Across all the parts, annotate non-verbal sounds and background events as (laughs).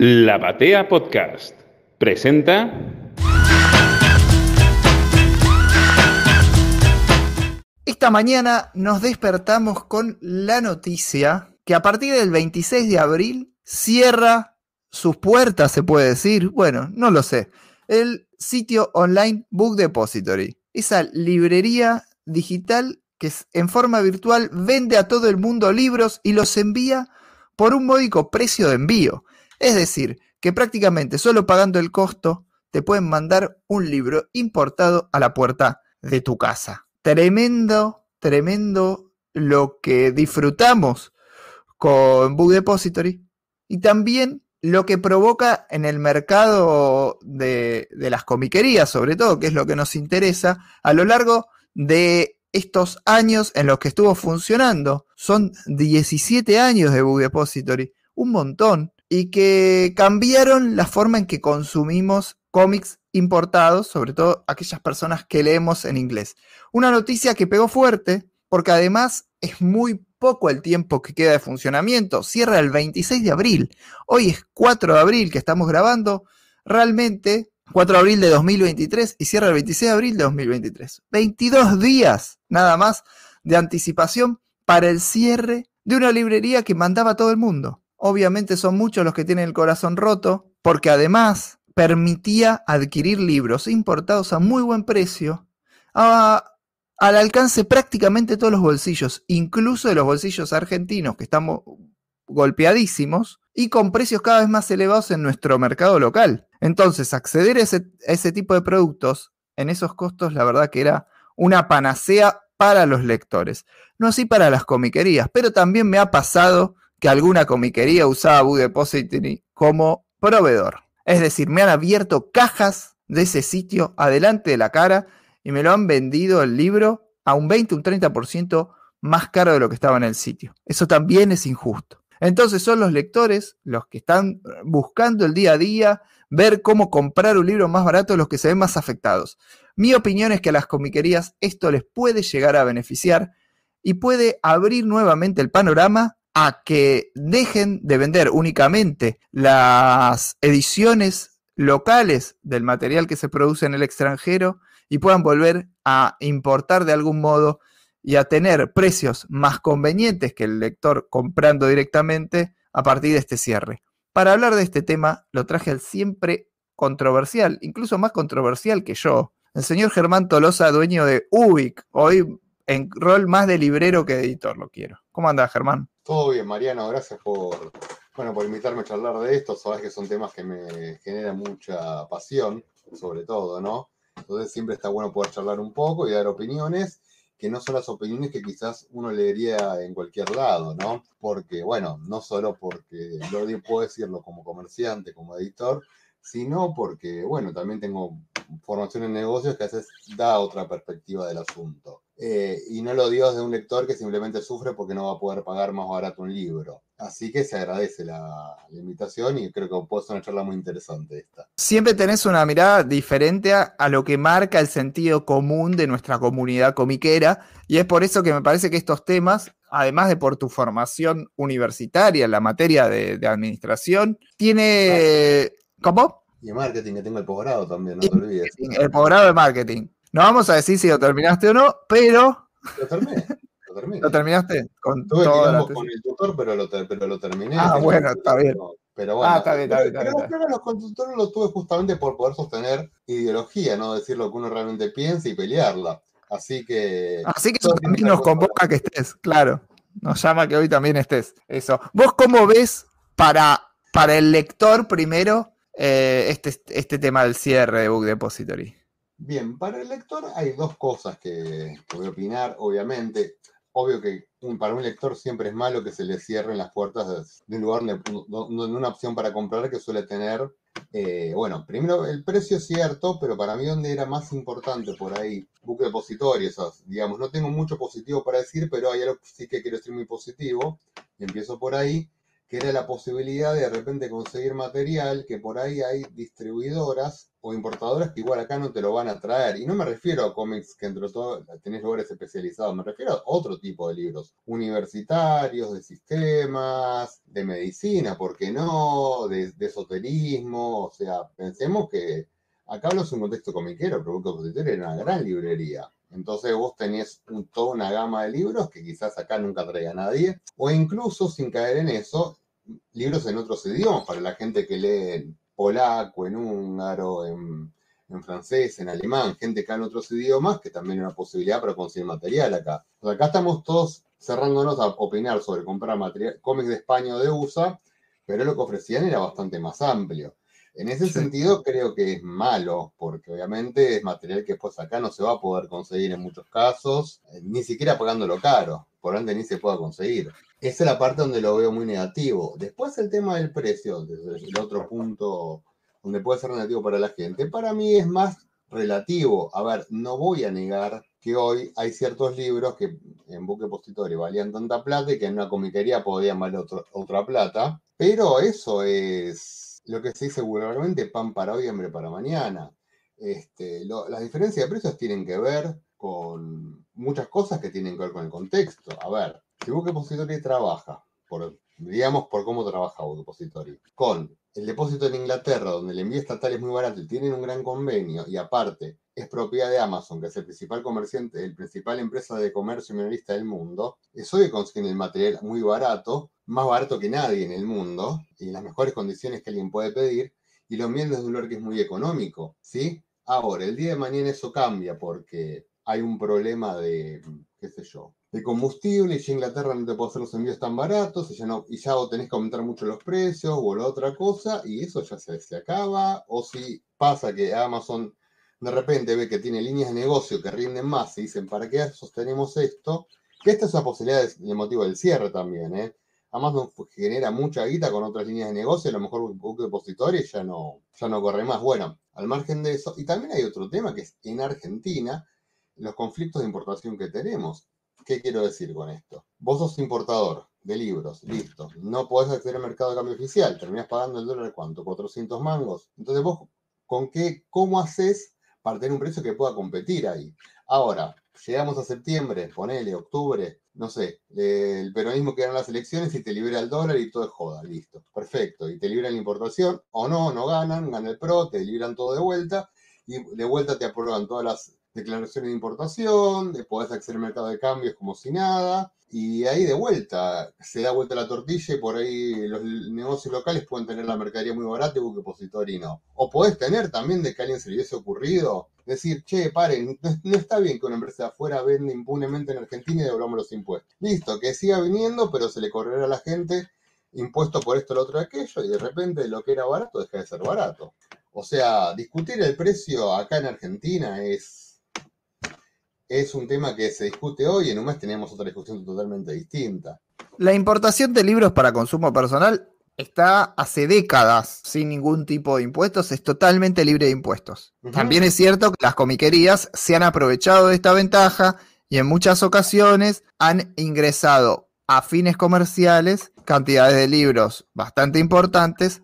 La Batea Podcast presenta. Esta mañana nos despertamos con la noticia que a partir del 26 de abril cierra sus puertas, se puede decir, bueno, no lo sé, el sitio online Book Depository, esa librería digital que en forma virtual vende a todo el mundo libros y los envía por un módico precio de envío. Es decir, que prácticamente solo pagando el costo te pueden mandar un libro importado a la puerta de tu casa. Tremendo, tremendo lo que disfrutamos con Book Depository y también lo que provoca en el mercado de, las comiquerías, sobre todo, que es lo que nos interesa, a lo largo de estos años en los que estuvo funcionando. Son 17 años de Book Depository, un montón y que cambiaron la forma en que consumimos cómics importados, sobre todo aquellas personas que leemos en inglés. Una noticia que pegó fuerte porque además es muy poco el tiempo que queda de funcionamiento. Cierra el 26 de abril. Hoy es 4 de abril que estamos grabando. Realmente 4 de abril de 2023 y cierra el 26 de abril de 2023. 22 días nada más de anticipación para el cierre de una librería que mandaba a todo el mundo. Obviamente son muchos los que tienen el corazón roto, porque además permitía adquirir libros importados a muy buen precio, al alcance prácticamente todos los bolsillos, incluso de los bolsillos argentinos, que estamos golpeadísimos, y con precios cada vez más elevados en nuestro mercado local. Entonces, acceder a ese, a ese tipo de productos en esos costos, la verdad que era una panacea para los lectores. No así para las comiquerías, pero también me ha pasado que alguna comiquería usaba Book Depository como proveedor. Es decir, me han abierto cajas de ese sitio adelante de la cara y me lo han vendido el libro a un 20, un 30% más caro de lo que estaba en el sitio. Eso también es injusto. Entonces son los lectores los que están buscando el día a día ver cómo comprar un libro más barato los que se ven más afectados. Mi opinión es que a las comiquerías esto les puede llegar a beneficiar y puede abrir nuevamente el panorama a que dejen de vender únicamente las ediciones locales del material que se produce en el extranjero y puedan volver a importar de algún modo y a tener precios más convenientes que el lector comprando directamente a partir de este cierre. Para hablar de este tema lo traje al siempre controversial, incluso más controversial que yo, el señor Germán Tolosa, dueño de UBIC, hoy en rol más de librero que de editor lo quiero. ¿Cómo anda Germán? Todo bien, Mariano, gracias por, bueno, por invitarme a charlar de esto. Sabes que son temas que me generan mucha pasión, sobre todo, ¿no? Entonces siempre está bueno poder charlar un poco y dar opiniones, que no son las opiniones que quizás uno leería en cualquier lado, ¿no? Porque, bueno, no solo porque lo puedo decirlo como comerciante, como editor, sino porque, bueno, también tengo formación en negocios que a veces da otra perspectiva del asunto. Eh, y no lo digo de un lector que simplemente sufre porque no va a poder pagar más barato un libro. Así que se agradece la, invitación y creo que puede ser una charla muy interesante esta. Siempre tenés una mirada diferente a, lo que marca el sentido común de nuestra comunidad comiquera y es por eso que me parece que estos temas, además de por tu formación universitaria en la materia de, administración, tiene... ¿Cómo? Y marketing, que tengo el posgrado también, no te olvides. El posgrado de marketing. No vamos a decir si lo terminaste o no, pero. Lo terminé. Lo, (laughs) terminé. ¿Lo terminaste? Con Tuve todo con el tutor, pero lo, pero lo terminé. Ah, bueno, está bien. Pero bueno, ah, está bien, está bien, está bien. los consultores lo tuve justamente por poder sostener ideología, no decir lo que uno realmente piensa y pelearla. Así que. Así que eso también nos convoca que estés, claro. Nos llama que hoy también estés. Eso. ¿Vos cómo ves para, para el lector primero eh, este, este tema del cierre de Book Depository? Bien, para el lector hay dos cosas que, voy a opinar, obviamente. Obvio que para un lector siempre es malo que se le cierren las puertas de, un lugar, de, una opción para comprar que suele tener, eh, bueno, primero el precio es cierto, pero para mí donde era más importante por ahí, buque depositorio, digamos, no tengo mucho positivo para decir, pero hay algo que sí que quiero decir muy positivo, empiezo por ahí, que era la posibilidad de de repente conseguir material que por ahí hay distribuidoras o importadoras que igual acá no te lo van a traer. Y no me refiero a cómics que entre todo tenés lugares especializados, me refiero a otro tipo de libros, universitarios, de sistemas, de medicina, ¿por qué no? De, esoterismo, o sea, pensemos que acá hablo en un contexto comiquero, pero Book era una gran librería. Entonces vos tenés toda una gama de libros que quizás acá nunca traiga nadie, o incluso sin caer en eso, libros en otros idiomas para la gente que lee en polaco, en húngaro, en, francés, en alemán, gente que en otros idiomas, que también es una posibilidad para conseguir material acá. acá estamos todos cerrándonos a opinar sobre comprar material, cómics de España o de USA, pero lo que ofrecían era bastante más amplio. En ese sentido, creo que es malo, porque obviamente es material que después acá no se va a poder conseguir en muchos casos, eh, ni siquiera pagándolo caro, por ende ni se pueda conseguir. Esa es la parte donde lo veo muy negativo. Después el tema del precio, el otro punto donde puede ser negativo para la gente, para mí es más relativo. A ver, no voy a negar que hoy hay ciertos libros que en buque positorio valían tanta plata y que en una comiquería podían valer otra plata, pero eso es lo que se dice vulgarmente pan para hoy, hambre para mañana. Este, las diferencias de precios tienen que ver con muchas cosas que tienen que ver con el contexto. A ver, si Buque Depository trabaja, por, digamos por cómo trabaja Buque Depository, con el depósito en Inglaterra, donde el envío estatal es muy barato y tienen un gran convenio, y aparte es propiedad de Amazon, que es el principal comerciante, el principal empresa de comercio minorista del mundo, es hoy que consiguen el material muy barato, más barato que nadie en el mundo, y en las mejores condiciones que alguien puede pedir, y lo envían desde un lugar que es muy económico, ¿sí? Ahora, el día de mañana eso cambia porque hay un problema de, qué sé yo, de combustible y ya Inglaterra no te puede hacer los envíos tan baratos y ya, no, y ya tenés que aumentar mucho los precios o la otra cosa y eso ya se, se acaba. O si pasa que Amazon de repente ve que tiene líneas de negocio que rinden más y dicen, ¿para qué sostenemos esto? Que esta es una posibilidad de, motivo del cierre también, ¿eh? Amazon genera mucha guita con otras líneas de negocio, a lo mejor un poco depositorio y ya no, ya no corre más. Bueno, al margen de eso, y también hay otro tema que es en Argentina, los conflictos de importación que tenemos. ¿Qué quiero decir con esto? Vos sos importador de libros, listo. No podés acceder al mercado de cambio oficial, terminás pagando el dólar, ¿cuánto? 400 mangos. Entonces vos, ¿con qué, cómo haces para tener un precio que pueda competir ahí. Ahora, llegamos a septiembre, ponele, octubre, no sé, el peronismo queda en las elecciones y te libera el dólar y todo es joda, listo, perfecto. Y te libran la importación, o no, no ganan, gana el PRO, te libran todo de vuelta y de vuelta te aprueban todas las declaraciones de importación, podés acceder al mercado de cambios como si nada, y ahí de vuelta, se da vuelta la tortilla y por ahí los negocios locales pueden tener la mercadería muy barata y buque y no. O podés tener también de que a alguien se le hubiese ocurrido decir, che, paren, no, está bien que una empresa de afuera venda impunemente en Argentina y devolvamos los impuestos. Listo, que siga viniendo, pero se le correrá a la gente impuesto por esto, lo otro, aquello, y de repente lo que era barato deja de ser barato. O sea, discutir el precio acá en Argentina es es un tema que se discute hoy, en un mes tenemos otra discusión totalmente distinta. La importación de libros para consumo personal está hace décadas sin ningún tipo de impuestos, es totalmente libre de impuestos. También es cierto que las comiquerías se han aprovechado de esta ventaja y en muchas ocasiones han ingresado a fines comerciales cantidades de libros bastante importantes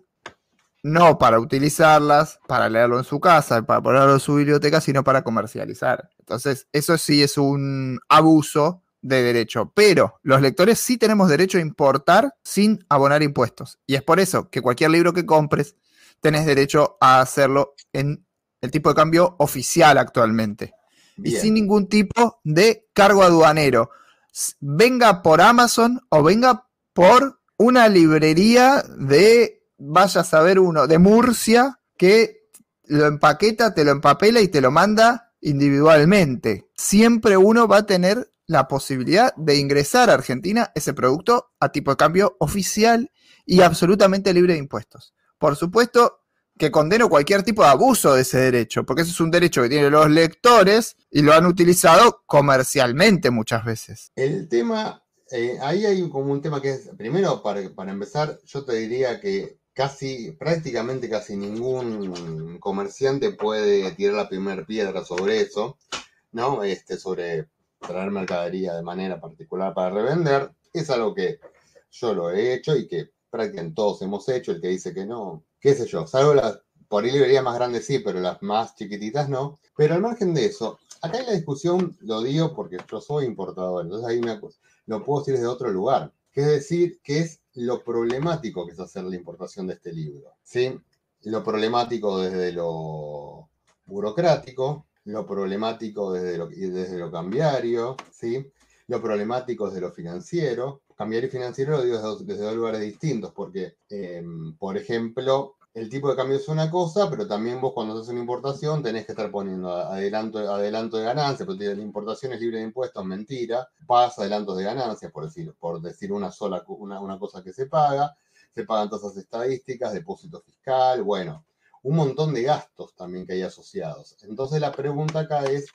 no para utilizarlas, para leerlo en su casa, para ponerlo en su biblioteca, sino para comercializar. Entonces, eso sí es un abuso de derecho. Pero los lectores sí tenemos derecho a importar sin abonar impuestos. Y es por eso que cualquier libro que compres, tenés derecho a hacerlo en el tipo de cambio oficial actualmente. Y sin ningún tipo de cargo aduanero. Venga por Amazon o venga por una librería de vaya a saber uno de Murcia que lo empaqueta, te lo empapela y te lo manda individualmente. Siempre uno va a tener la posibilidad de ingresar a Argentina ese producto a tipo de cambio oficial y absolutamente libre de impuestos. Por supuesto que condeno cualquier tipo de abuso de ese derecho, porque ese es un derecho que tienen los lectores y lo han utilizado comercialmente muchas veces. El tema, eh, ahí hay como un tema que es, primero, para, para empezar, yo te diría que casi, prácticamente casi ningún comerciante puede tirar la primera piedra sobre eso, ¿no? Este, sobre traer mercadería de manera particular para revender. Es algo que yo lo he hecho y que prácticamente todos hemos hecho, el que dice que no, qué sé yo, salvo las, por ahí librerías más grandes sí, pero las más chiquititas no. Pero al margen de eso, acá hay la discusión, lo digo porque yo soy importador, entonces una cosa, lo puedo decir desde otro lugar, que es decir, que es lo problemático que es hacer la importación de este libro, ¿sí? Lo problemático desde lo burocrático, lo problemático desde lo, desde lo cambiario, ¿sí? Lo problemático desde lo financiero. Cambiario y financiero lo digo desde, dos lugares distintos, porque, em, por ejemplo, el tipo de cambio es una cosa, pero también vos cuando haces una importación tenés que estar poniendo adelanto, de ganancias, porque la importación es libre de impuestos, mentira, pagas adelantos de ganancias, por decir, por decir una sola una cosa que se paga, se pagan tasas estadísticas, depósito fiscal, bueno, un montón de gastos también que hay asociados. Entonces la pregunta acá es,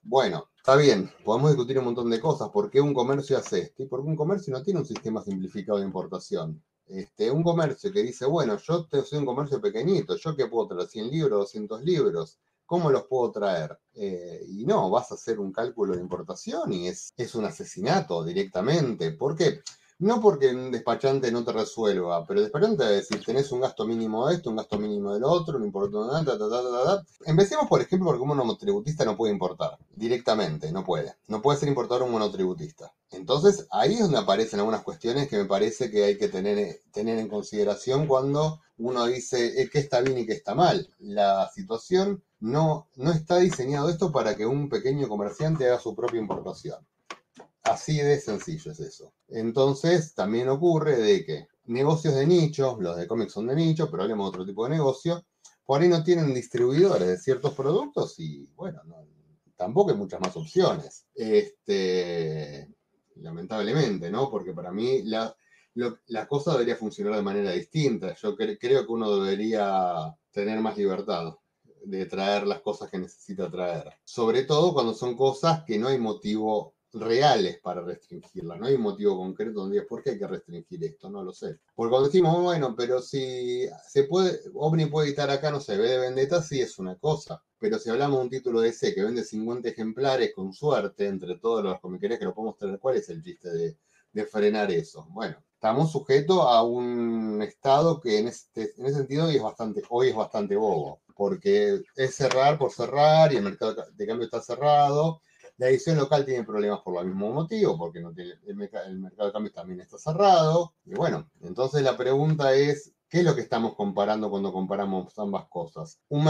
bueno, está bien, podemos discutir un montón de cosas, ¿por qué un comercio hace esto? Y porque un comercio no tiene un sistema simplificado de importación. Este, un comercio que dice, bueno, yo soy un comercio pequeñito, ¿yo qué puedo traer? ¿100 libros, 200 libros? ¿Cómo los puedo traer? Eh, y no, vas a hacer un cálculo de importación y es, es un asesinato directamente. ¿Por qué? No porque un despachante no te resuelva, pero el despachante va a decir, tenés un gasto mínimo de esto, un gasto mínimo del otro, no importa nada, Empecemos, por ejemplo, porque un monotributista no puede importar directamente, no puede. No puede ser importador un monotributista. Entonces, ahí es donde aparecen algunas cuestiones que me parece que hay que tener, tener en consideración cuando uno dice eh, qué está bien y qué está mal. La situación no, no está diseñado esto para que un pequeño comerciante haga su propia importación. Así de sencillo es eso. Entonces, también ocurre de que negocios de nicho, los de cómics son de nicho, pero hablemos de otro tipo de negocio, por ahí no tienen distribuidores de ciertos productos y, bueno, tampoco hay muchas más opciones. Este, lamentablemente, ¿no? Porque para mí la, la cosa debería funcionar de manera distinta. Yo creo que uno debería tener más libertad de traer las cosas que necesita traer. Sobre todo cuando son cosas que no hay motivo reales para restringirla. No hay un motivo concreto donde digas, ¿por qué hay que restringir esto? No lo sé. Porque cuando decimos, bueno, pero si se puede, Omni puede editar acá, no se ve de Vendetta, sí es una cosa. Pero si hablamos de un título de C que vende 50 ejemplares con suerte entre todos los comiquerías que lo podemos tener, ¿cuál es el chiste de, de frenar eso? Bueno, estamos sujetos a un estado que en, este, en ese sentido hoy es, bastante, hoy es bastante bobo. Porque es cerrar por cerrar y el mercado de cambio está cerrado la edición local tiene problemas por el mismo motivo, porque no tiene, el, mercado de cambios también está cerrado. Y bueno, entonces la pregunta es, ¿qué es lo que estamos comparando cuando comparamos ambas cosas? Un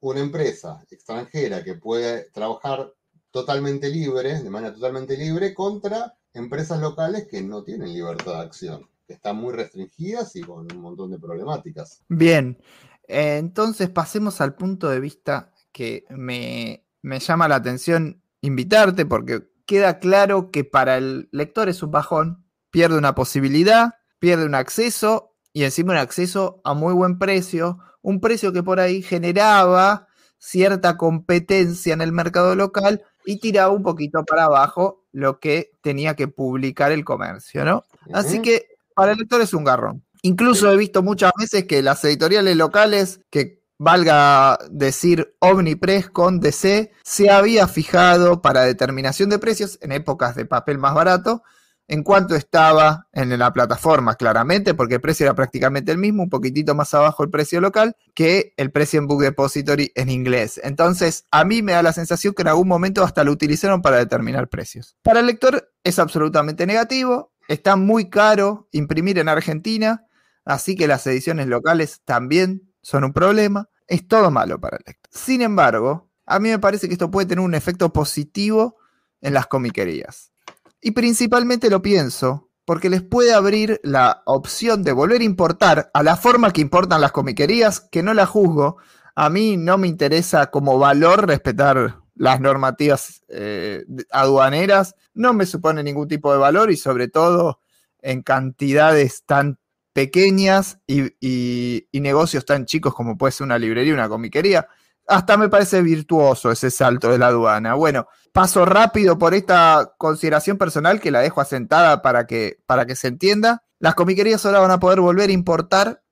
una empresa extranjera que puede trabajar totalmente libre, de manera totalmente libre, contra empresas locales que no tienen libertad de acción, que están muy restringidas y con un montón de problemáticas. Bien, entonces pasemos al punto de vista que me, me llama la atención invitarte porque queda claro que para el lector es un bajón, pierde una posibilidad, pierde un acceso y encima un acceso a muy buen precio, un precio que por ahí generaba cierta competencia en el mercado local y tiraba un poquito para abajo lo que tenía que publicar el comercio, ¿no? Así que para el lector es un garrón. Incluso he visto muchas veces que las editoriales locales que valga decir Omnipress con DC, se había fijado para determinación de precios en épocas de papel más barato, en cuanto estaba en la plataforma, claramente, porque el precio era prácticamente el mismo, un poquitito más abajo el precio local que el precio en Book Depository en inglés. Entonces, a mí me da la sensación que en algún momento hasta lo utilizaron para determinar precios. Para el lector es absolutamente negativo, está muy caro imprimir en Argentina, así que las ediciones locales también son un problema, es todo malo para el lector. Sin embargo, a mí me parece que esto puede tener un efecto positivo en las comiquerías. Y principalmente lo pienso porque les puede abrir la opción de volver a importar a la forma que importan las comiquerías, que no la juzgo. A mí no me interesa como valor respetar las normativas eh, aduaneras, no me supone ningún tipo de valor y sobre todo en cantidades tan pequeñas y, negocios tan chicos como puede ser una librería, una comiquería. Hasta me parece virtuoso ese salto de la aduana. Bueno, paso rápido por esta consideración personal que la dejo asentada para que, para que se entienda. Las comiquerías ahora van a poder volver a importar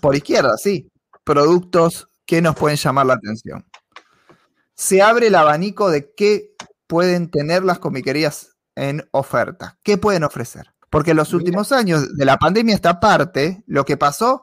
por izquierda, sí, productos que nos pueden llamar la atención. Se abre el abanico de qué pueden tener las comiquerías en oferta. ¿Qué pueden ofrecer? Porque en los últimos años de la pandemia esta parte, lo que pasó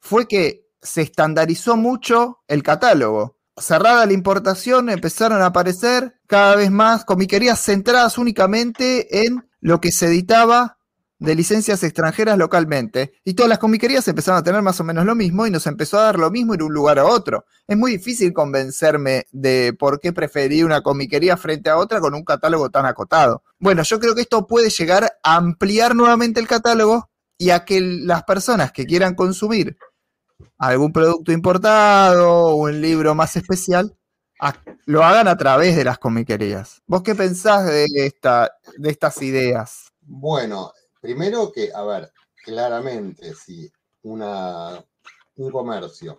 fue que se estandarizó mucho el catálogo. Cerrada la importación, empezaron a aparecer cada vez más comiquerías centradas únicamente en lo que se editaba de licencias extranjeras localmente. Y todas las comiquerías empezaron a tener más o menos lo mismo y nos empezó a dar lo mismo en un lugar a otro. Es muy difícil convencerme de por qué preferí una comiquería frente a otra con un catálogo tan acotado. Bueno, yo creo que esto puede llegar a ampliar nuevamente el catálogo y a que las personas que quieran consumir algún producto importado o un libro más especial lo hagan a través de las comiquerías. ¿Vos qué pensás de, esta, de estas ideas? Bueno, Primero que, a ver, claramente, si una, un comercio,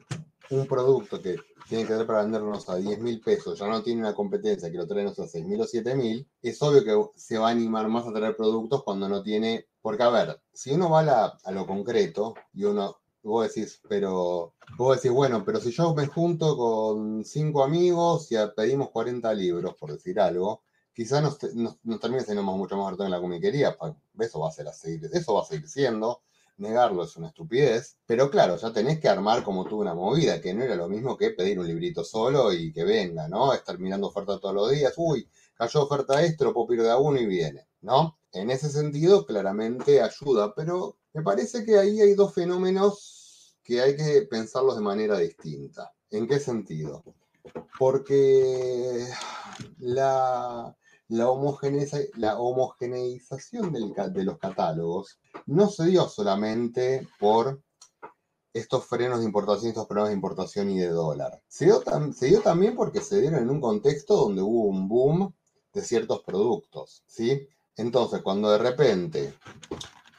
un producto que tiene que dar para vendernos a 10 mil pesos, ya no tiene una competencia que lo trae a 6 mil o 7 mil, es obvio que se va a animar más a traer productos cuando no tiene. Porque, a ver, si uno va a, lo concreto y uno vos decís, pero vos decís, bueno, pero si yo me junto con cinco amigos y pedimos 40 libros, por decir algo, quizás nos, nos, termine siendo mucho más barato en la comiquería, eso va a ser así, eso va a seguir siendo, negarlo es una estupidez, pero claro, ya tenés que armar como tú una movida, que no era lo mismo que pedir un librito solo y que venga, ¿no? Estar mirando oferta todos los días, uy, cayó oferta esto, lo puedo pedir de a uno y viene, ¿no? En ese sentido, claramente ayuda, pero me parece que ahí hay dos fenómenos que hay que pensarlos de manera distinta. ¿En qué sentido? Porque la, la, homogeneización de los catálogos no se dio solamente por estos frenos de importación, estos problemas de importación y de dólar. Se dio, también porque se dieron en un contexto donde hubo un boom de ciertos productos, ¿sí? Entonces, cuando de repente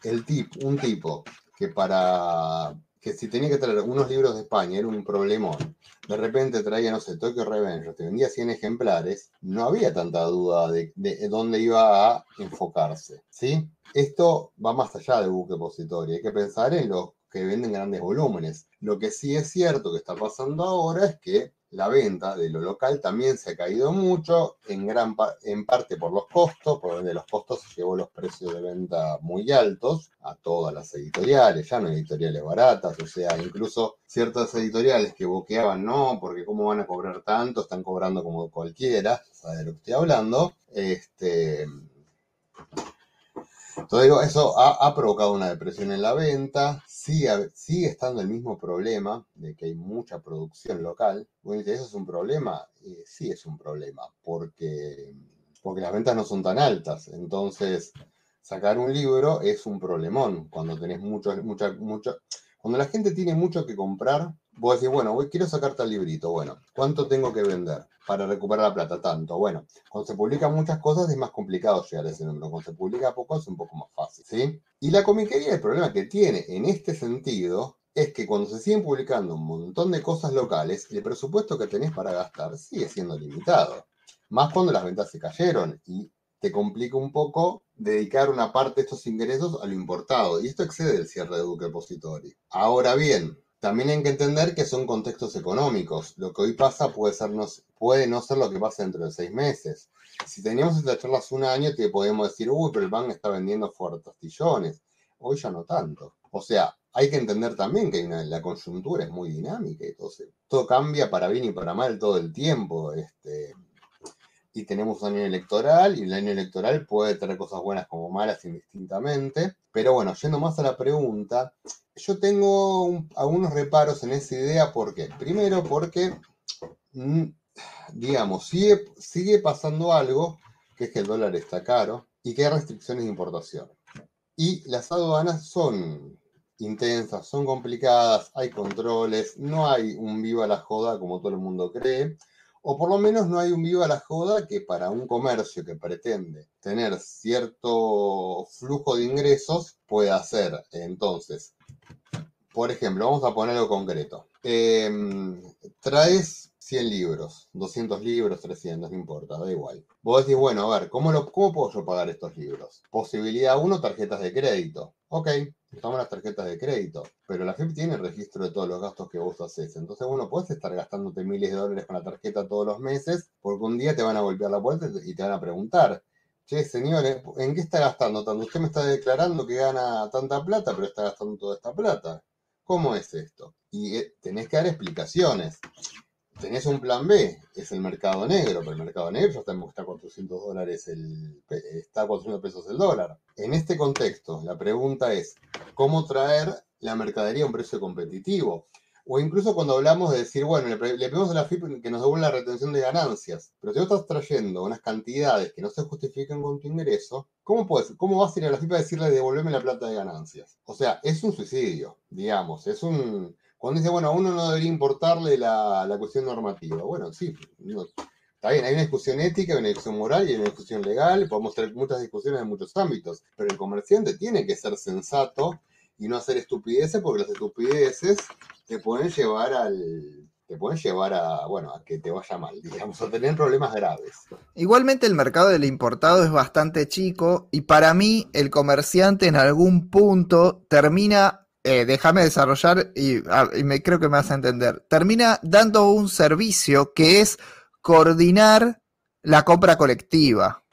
el un tipo que para que si tenía que traer unos libros de España era un problemón, de repente traía, no sé, Tokyo Revenge, te vendía 100 ejemplares, no había tanta duda de, dónde iba a enfocarse, ¿sí? Esto va más allá del buque depositorio, hay que pensar en los que venden grandes volúmenes. Lo que sí es cierto que está pasando ahora es que la venta de lo local también se ha caído mucho, en, gran en parte por los costos, por donde los costos llevó los precios de venta muy altos a todas las editoriales, ya no editoriales baratas, o sea, incluso ciertas editoriales que boqueaban, no, porque cómo van a cobrar tanto, están cobrando como cualquiera, ¿sabes de lo que estoy hablando? Este, entonces digo, eso ha, provocado una depresión en la venta, sigue, sigue, estando el mismo problema de que hay mucha producción local. Bueno, ¿eso es un problema? Sí es un problema, porque, porque las ventas no son tan altas. Entonces, sacar un libro es un problemón cuando tenés mucho, mucha, mucho, cuando la gente tiene mucho que comprar, vos decís, bueno, voy, quiero sacar tal librito, bueno, ¿cuánto tengo que vender para recuperar la plata? Tanto. Bueno, cuando se publican muchas cosas es más complicado llegar a ese número. Cuando se publica poco es un poco más fácil, ¿sí? Y la comiquería, el problema que tiene en este sentido es que cuando se siguen publicando un montón de cosas locales, el presupuesto que tenés para gastar sigue siendo limitado. Más cuando las ventas se cayeron y te complica un poco dedicar una parte de estos ingresos a lo importado. Y esto excede el cierre de Duque Depository. Ahora bien, también hay que entender que son contextos económicos. Lo que hoy pasa puede, ser no, puede no ser lo que pasa dentro de seis meses. Si teníamos estas charlas un año, te podemos decir, uy, pero el banco está vendiendo fortastillones. Hoy ya no tanto. O sea, hay que entender también que la coyuntura es muy dinámica. Entonces, todo cambia para bien y para mal todo el tiempo. Este, y tenemos un año electoral y el año electoral puede tener cosas buenas como malas indistintamente. Pero bueno, yendo más a la pregunta, yo tengo algunos reparos en esa idea. ¿Por qué? Primero porque, mm, digamos, sigue, sigue pasando algo, que es que el dólar está caro y que hay restricciones de importación. Y las aduanas son intensas, son complicadas, hay controles, no hay un viva la joda como todo el mundo cree o por lo menos no hay un viva la joda que para un comercio que pretende tener cierto flujo de ingresos pueda hacer. Entonces, por ejemplo, vamos a poner algo concreto. Em, traes 100 libros, 200 libros, 300, no importa, da igual. Vos decís, bueno, a ver, ¿cómo, lo, ¿cómo puedo yo pagar estos libros? Posibilidad 1, tarjetas de crédito. Ok, usamos las tarjetas de crédito, pero la FIP tiene el registro de todos los gastos que vos haces. Entonces, bueno, puedes estar gastándote miles de dólares con la tarjeta todos los meses, porque un día te van a golpear la puerta y te van a preguntar, che, señores, ¿en qué está gastando tanto? Usted me está declarando que gana tanta plata, pero está gastando toda esta plata. ¿Cómo es esto? Y eh, tenés que dar explicaciones. Tenés un plan B, es el mercado negro, pero el mercado negro ya está, está a 400 dólares el, está a 400 pesos el dólar. En este contexto, la pregunta es, ¿cómo traer la mercadería a un precio competitivo? O incluso cuando hablamos de decir, bueno, le, pedimos a la FIP que nos devuelva la retención de ganancias, pero si vos estás trayendo unas cantidades que no se justifican con tu ingreso, ¿cómo, puedes, cómo vas a ir a la FIP a decirle devolverme la plata de ganancias? O sea, es un suicidio, digamos, es un... Cuando dice, bueno, a uno no debería importarle la, cuestión normativa. Bueno, sí, Está bien, hay una discusión ética, una discusión moral y una discusión legal, podemos tener muchas discusiones en muchos ámbitos, pero el comerciante tiene que ser sensato y no hacer estupideces porque las estupideces te pueden llevar al te pueden llevar a, bueno, a que te vaya mal, digamos, a tener problemas graves. Igualmente el mercado del importado es bastante chico y para mí el comerciante en algún punto termina, eh, déjame desarrollar y, me creo que me vas a entender, termina dando un servicio que es coordinar la compra colectiva.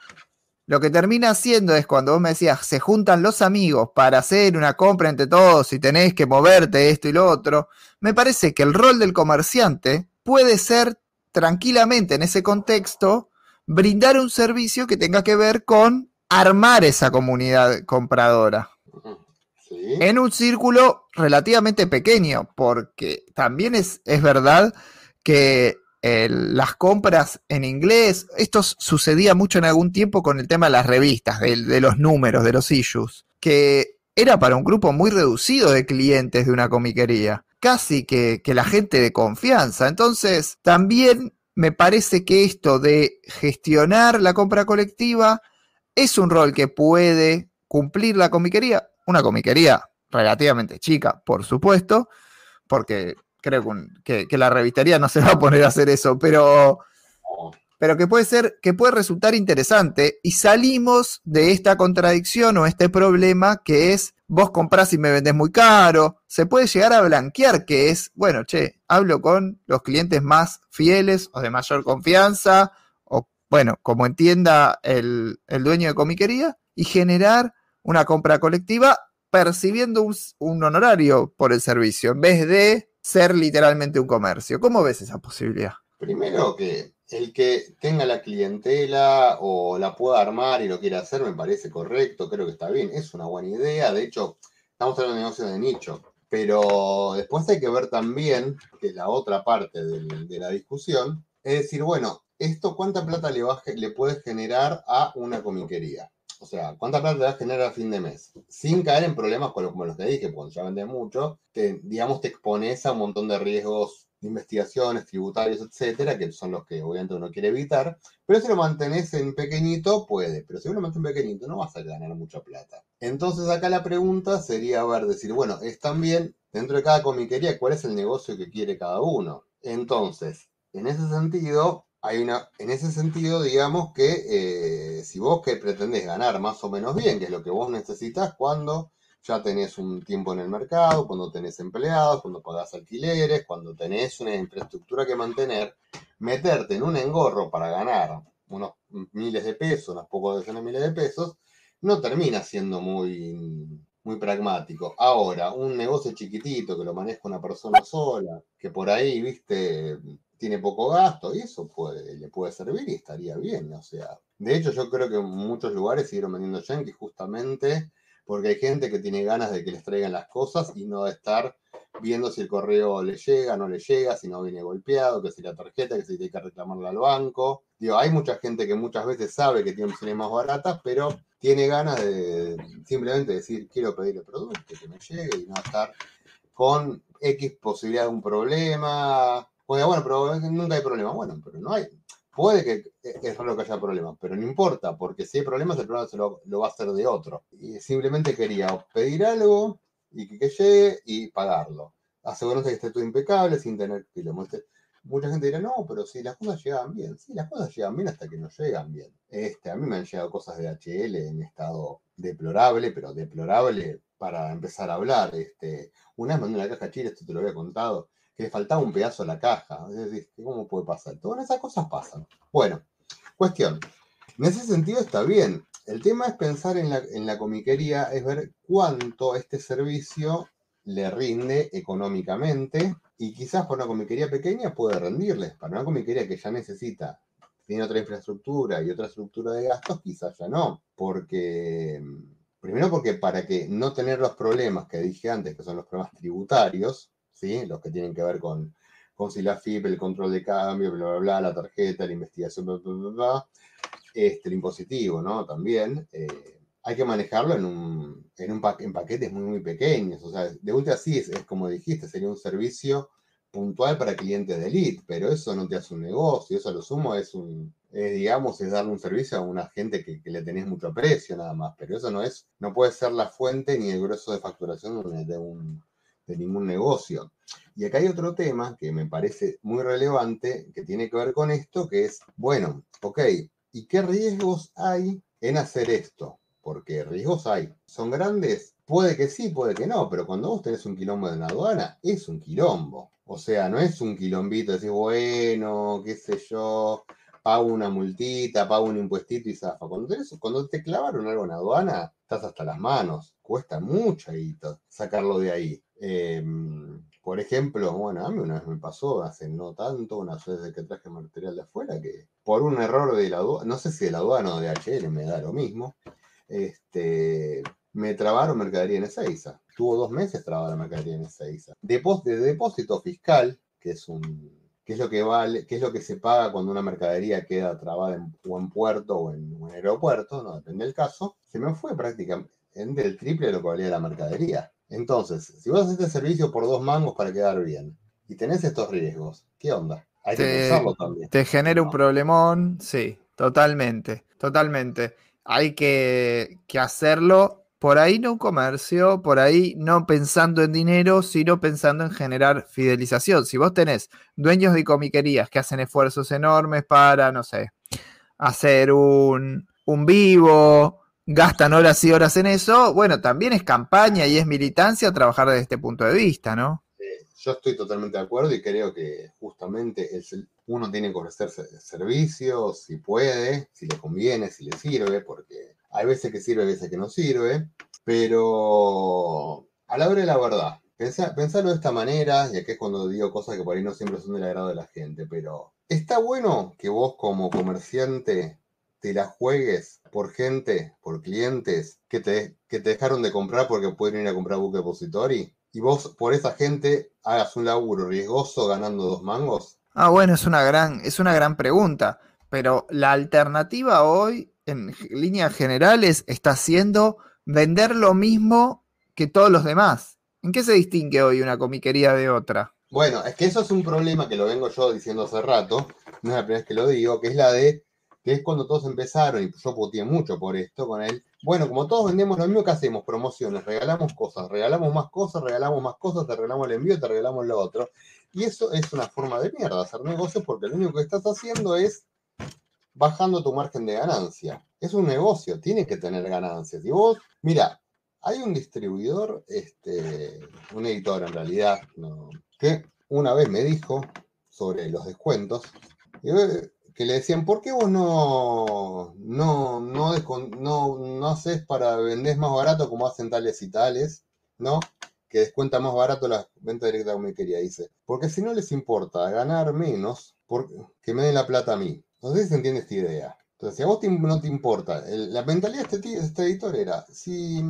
Lo que termina haciendo es cuando vos me decías, se juntan los amigos para hacer una compra entre todos y tenés que moverte esto y lo otro, me parece que el rol del comerciante puede ser tranquilamente en ese contexto brindar un servicio que tenga que ver con armar esa comunidad compradora. En un círculo relativamente pequeño, porque también es, es verdad que las compras en inglés. Esto sucedía mucho en algún tiempo con el tema de las revistas, de, los números, de los issues, que era para un grupo muy reducido de clientes de una comiquería, casi que, que la gente de confianza. Entonces, también me parece que esto de gestionar la compra colectiva es un rol que puede cumplir la comiquería, una comiquería relativamente chica, por supuesto, porque creo que, la revistería no se va a poner a hacer eso, pero, pero que puede ser, que puede resultar interesante y salimos de esta contradicción o este problema que es vos comprás y me vendés muy caro, se puede llegar a blanquear que es, bueno, che, hablo con los clientes más fieles o de mayor confianza, o bueno, como entienda el, dueño de comiquería, y generar una compra colectiva percibiendo un honorario por el servicio, en vez de ser literalmente un comercio. ¿Cómo ves esa posibilidad? Primero que el que tenga la clientela o la pueda armar y lo quiera hacer me parece correcto, creo que está bien, es una buena idea, de hecho estamos hablando de negocios de nicho, pero después hay que ver también, que la otra parte de, la discusión, es decir, bueno, esto cuánta plata le, le puede generar a una comiquería. O sea, ¿cuánta plata te va a generar a fin de mes? Sin caer en problemas como los que dije, cuando ya vendes mucho, te, digamos, te expones a un montón de riesgos de investigaciones, tributarios, etcétera, que son los que obviamente uno quiere evitar. Pero si lo mantenés en pequeñito, puede. Pero si lo mantienes en pequeñito, no vas a ganar mucha plata. Entonces, acá la pregunta sería, ver, decir, bueno, es también dentro de cada comiquería, ¿cuál es el negocio que quiere cada uno? Entonces, en ese sentido, hay una, en ese sentido, digamos que eh, si vos que pretendés ganar más o menos bien, que es lo que vos necesitas cuando ya tenés un tiempo en el mercado, cuando tenés empleados, cuando pagás alquileres, cuando tenés una infraestructura que mantener, meterte en un engorro para ganar unos miles de pesos, unos pocos decenas de miles de pesos, no termina siendo muy, muy pragmático. Ahora, un negocio chiquitito que lo maneja una persona sola, que por ahí, viste, tiene poco gasto y eso le puede servir y estaría bien. O sea, de hecho, yo creo que muchos lugares siguieron vendiendo Yankee justamente porque hay gente que tiene ganas de que les traigan las cosas y no de estar viendo si el correo le llega, no le llega, si no viene golpeado, que si la tarjeta, que si tiene que reclamarla al banco. Digo, hay mucha gente que muchas veces sabe que tiene opciones más baratas, pero tiene ganas de simplemente decir, quiero pedir el producto, que me llegue y no estar con X posibilidad de un problema, bueno, pero nunca hay problema. Bueno, pero no hay. Puede que es raro que haya problemas, pero no importa, porque si hay problemas, el problema se lo, va a hacer de otro. Y simplemente quería pedir algo y que, llegue y pagarlo. Asegurarse que esté todo impecable sin tener que lo Mucha gente dirá, no, pero si las cosas llegan bien. Sí, las cosas llegan bien hasta que no llegan bien. Este, a mí me han llegado cosas de HL en estado deplorable, pero deplorable para empezar a hablar. Este, una vez mandé una caja chile, esto te lo había contado, que le faltaba un pedazo a la caja. Es decir, ¿cómo puede pasar? Todas esas cosas pasan. Bueno, cuestión. En ese sentido está bien. El tema es pensar en la, comiquería, es ver cuánto este servicio le rinde económicamente y quizás para una comiquería pequeña puede rendirles. Para una comiquería que ya necesita, tiene otra infraestructura y otra estructura de gastos, quizás ya no. Porque, primero porque para que no tener los problemas que dije antes, que son los problemas tributarios, ¿sí? los que tienen que ver con, con si la FIP, el control de cambio, bla, bla, bla, la tarjeta, la investigación, bla, bla, bla, bla este, el impositivo, ¿no? También. Eh, hay que manejarlo en, un, en, un en paquetes muy, muy pequeños. O sea, de última sí, es, como dijiste, sería un servicio puntual para clientes de elite, pero eso no te hace un negocio, eso a lo sumo es un, digamos, es darle un servicio a una gente que, le tenés mucho precio nada más, pero eso no es, no puede ser la fuente ni el grueso de facturación de, un, de ningún negocio. Y acá hay otro tema que me parece muy relevante, que tiene que ver con esto, que es, bueno, ok, ¿y qué riesgos hay en hacer esto? porque riesgos hay. ¿Son grandes? Puede que sí, puede que no, pero cuando vos tenés un quilombo de una aduana, es un quilombo. O sea, no es un quilombito, decir, bueno, qué sé yo, pago una multita, pago un impuestito y zafa. Cuando, cuando te clavaron algo en aduana, estás hasta las manos. Cuesta mucho sacarlo de ahí. Em, por ejemplo, bueno, a mí una vez me pasó, hace no tanto, una vez que traje material de afuera, que por un error de la aduana, no sé si de la aduana o de HL, me da lo mismo, este, me trabaron mercadería en Ezeiza. Tuvo dos meses trabada la mercadería en Ezeiza. de depósito fiscal, que es un que es lo que vale, qué es lo que se paga cuando una mercadería queda trabada en, o en puerto o en un aeropuerto, no depende del caso, se me fue prácticamente el triple de lo que valía la mercadería. Entonces, si vos haces este servicio por dos mangos para quedar bien y tenés estos riesgos, ¿qué onda? Hay que pensarlo también. Te genera un problemón, sí, totalmente, totalmente hay que, hacerlo por ahí no un comercio, por ahí no pensando en dinero, sino pensando en generar fidelización. Si vos tenés dueños de comiquerías que hacen esfuerzos enormes para, no sé, hacer un, un vivo, gastan horas y horas en eso, bueno, también es campaña y es militancia trabajar desde este punto de vista, ¿no? yo estoy totalmente de acuerdo y creo que justamente uno tiene que ofrecer servicios, si puede, si le conviene, si le sirve, porque hay veces que sirve, hay veces que no sirve, pero a la hora de la verdad, pensarlo de esta manera, y aquí es cuando digo cosas que por ahí no siempre son del agrado de la gente, pero está bueno que vos como comerciante te la juegues por gente, por clientes que te, que te dejaron de comprar porque pueden ir a comprar Book Depository y vos por esa gente hagas un laburo riesgoso ganando dos mangos? Ah, bueno, es una gran, es una gran pregunta. Pero la alternativa hoy, en líneas generales, está siendo vender lo mismo que todos los demás. ¿En qué se distingue hoy una comiquería de otra? Bueno, es que eso es un problema que lo vengo yo diciendo hace rato, no es la primera vez que lo digo, que es la de es cuando todos empezaron, y yo puteé mucho por esto con él. Bueno, como todos vendemos lo mismo que hacemos, promociones, regalamos cosas, regalamos más cosas, regalamos más cosas, te regalamos el envío, te regalamos lo otro. Y eso es una forma de mierda, hacer negocios, porque lo único que estás haciendo es bajando tu margen de ganancia. Es un negocio, tiene que tener ganancias. Y vos, mira, hay un distribuidor, este, un editor en realidad, que una vez me dijo sobre los descuentos, y, que le decían, ¿por qué vos no, no, no, no, haces para vender más barato como hacen tales y tales? ¿No? Que descuenta más barato la venta directa como quería, dice. Porque si no les importa ganar menos, que me den la plata a mí. No sé si se entiende esta idea. Entonces, si a vos no te importa, la mentalidad de este, este, editor era, si,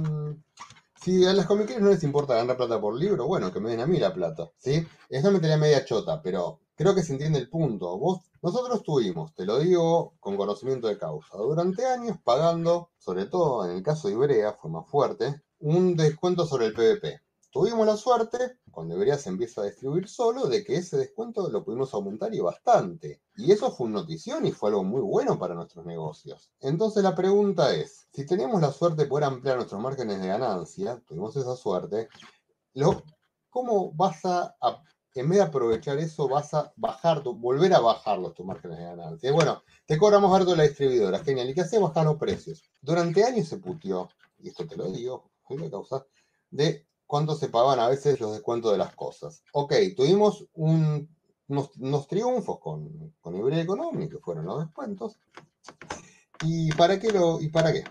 si a las comiqueras no les importa ganar plata por libro, bueno, que me den a mí la plata, ¿sí? Es una mentalidad media chota, pero creo que se entiende el punto. Vos, nosotros tuvimos, te lo digo con conocimiento de causa, durante años pagando, sobre todo en el caso de Ibrea, fue más fuerte, un descuento sobre el PVP. Tuvimos la suerte, cuando Ibrea se empieza a distribuir solo, de que ese descuento lo pudimos aumentar y bastante. Y eso fue una notición y fue algo muy bueno para nuestros negocios. Entonces la pregunta es, si tenemos la suerte de poder ampliar nuestros márgenes de ganancia, tuvimos esa suerte, ¿cómo vas a en vez de aprovechar eso, vas a bajar, volver a bajar los tus márgenes de ganancia. bueno, te cobramos harto la distribuidora, genial. ¿Y qué hace? Bajar los precios. Durante años se putió, y esto te lo digo, la causa, de cuánto se pagaban a veces los descuentos de las cosas. Ok, tuvimos unos, triunfos con, con Económico, que fueron los descuentos. ¿Y para qué lo, y para qué?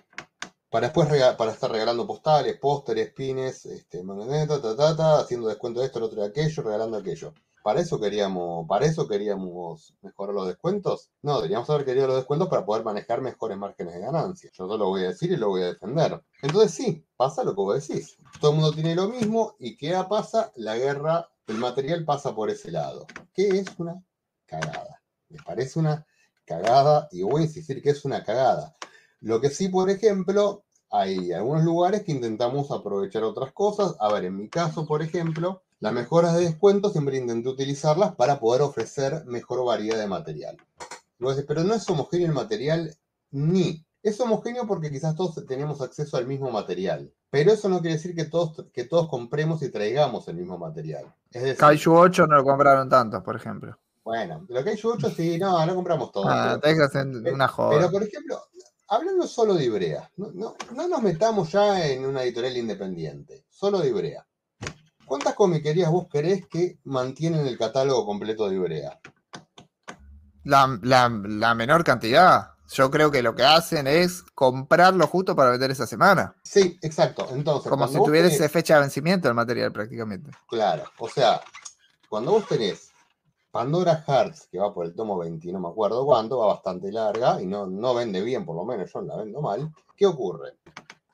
Para después para estar regalando postales, pósteres, pines, este, ta, ta, ta, haciendo descuento de esto, lo otro de aquello, regalando aquello. ¿Para eso queríamos, para eso queríamos mejorar los descuentos? No, deberíamos haber querido los descuentos para poder manejar mejores márgenes de ganancia. Yo te lo voy a decir y lo voy a defender. Entonces sí, pasa lo que vos decís. Todo el mundo tiene lo mismo y ¿qué pasa? La guerra, el material pasa por ese lado. Que es una cagada. ¿Les parece una cagada? Y voy a insistir que es una cagada. Lo que sí, por ejemplo, hay algunos lugares que intentamos aprovechar otras cosas. A ver, en mi caso, por ejemplo, las mejoras de descuento siempre intenté utilizarlas para poder ofrecer mejor variedad de material. Pero no es homogéneo el material ni. Es homogéneo porque quizás todos tenemos acceso al mismo material. Pero eso no quiere decir que todos, que todos compremos y traigamos el mismo material. Es decir, Kaiju 8 no lo compraron tantos, por ejemplo. bueno, lo que hay 8 sí, no, no compramos todo. Ah, pero- una joda. pero, por ejemplo, hablando solo de Ibrea, no, no, no nos metamos ya en una editorial independiente, solo de Ibrea. ¿Cuántas comiquerías vos querés que mantienen el catálogo completo de Ibrea? La, la- la menor cantidad. Yo creo que lo que hacen es comprarlo justo para vender esa semana. Sí, exacto. Entonces, Como si tenés- esa fecha de vencimiento el material prácticamente. Claro, o sea, cuando vos tenés Pandora Hearts, que va por el tomo 20, no me acuerdo cuánto, va bastante larga y no, no vende bien, por lo menos yo la vendo mal, ¿qué ocurre?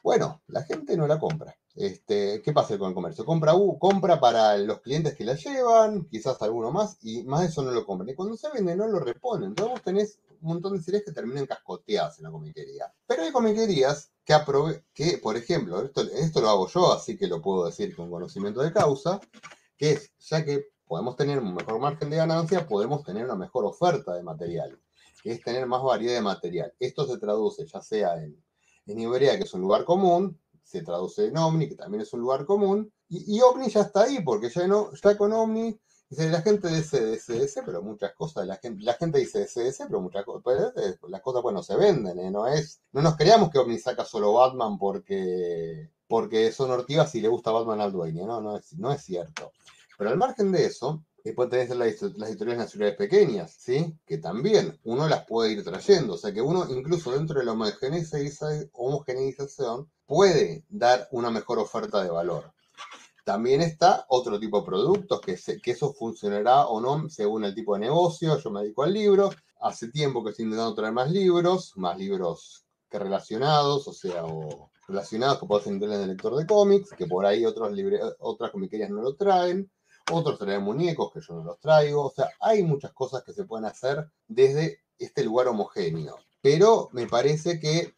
Bueno, la gente no la compra. Este, ¿Qué pasa con el comercio? Compra, uh, compra para los clientes que la llevan, quizás alguno más, y más de eso no lo compran. Y cuando se vende no lo reponen. Entonces vos tenés un montón de series que terminan cascoteadas en la comiquería. Pero hay comiquerías que aprove que, por ejemplo, esto, esto lo hago yo, así que lo puedo decir con conocimiento de causa, que es, ya que podemos tener un mejor margen de ganancia, podemos tener una mejor oferta de material, que es tener más variedad de material. Esto se traduce ya sea en, en Iberia, que es un lugar común, se traduce en Omni, que también es un lugar común, y, y Omni ya está ahí, porque ya, no, ya con Omni, dice la gente dice DCDC, pero muchas cosas, la gente, la gente dice DCDC, pero muchas cosas, las cosas pues no se venden, ¿eh? no es, no nos creamos que Omni saca solo Batman porque, porque son ortivas y le gusta Batman al dueño, no, no es, no es cierto. Pero al margen de eso, después tenés las, editoriales nacionales pequeñas, ¿sí? Que también uno las puede ir trayendo. O sea que uno, incluso dentro de la homogeneiza- homogeneización, puede dar una mejor oferta de valor. También está otro tipo de productos, que, se- que eso funcionará o no según el tipo de negocio. Yo me dedico al libro. Hace tiempo que estoy intentando traer más libros, más libros que relacionados, o sea, o relacionados que puedas entrar en el lector de cómics, que por ahí otros libre- otras comiquerías no lo traen. Otros traen muñecos que yo no los traigo. O sea, hay muchas cosas que se pueden hacer desde este lugar homogéneo. Pero me parece que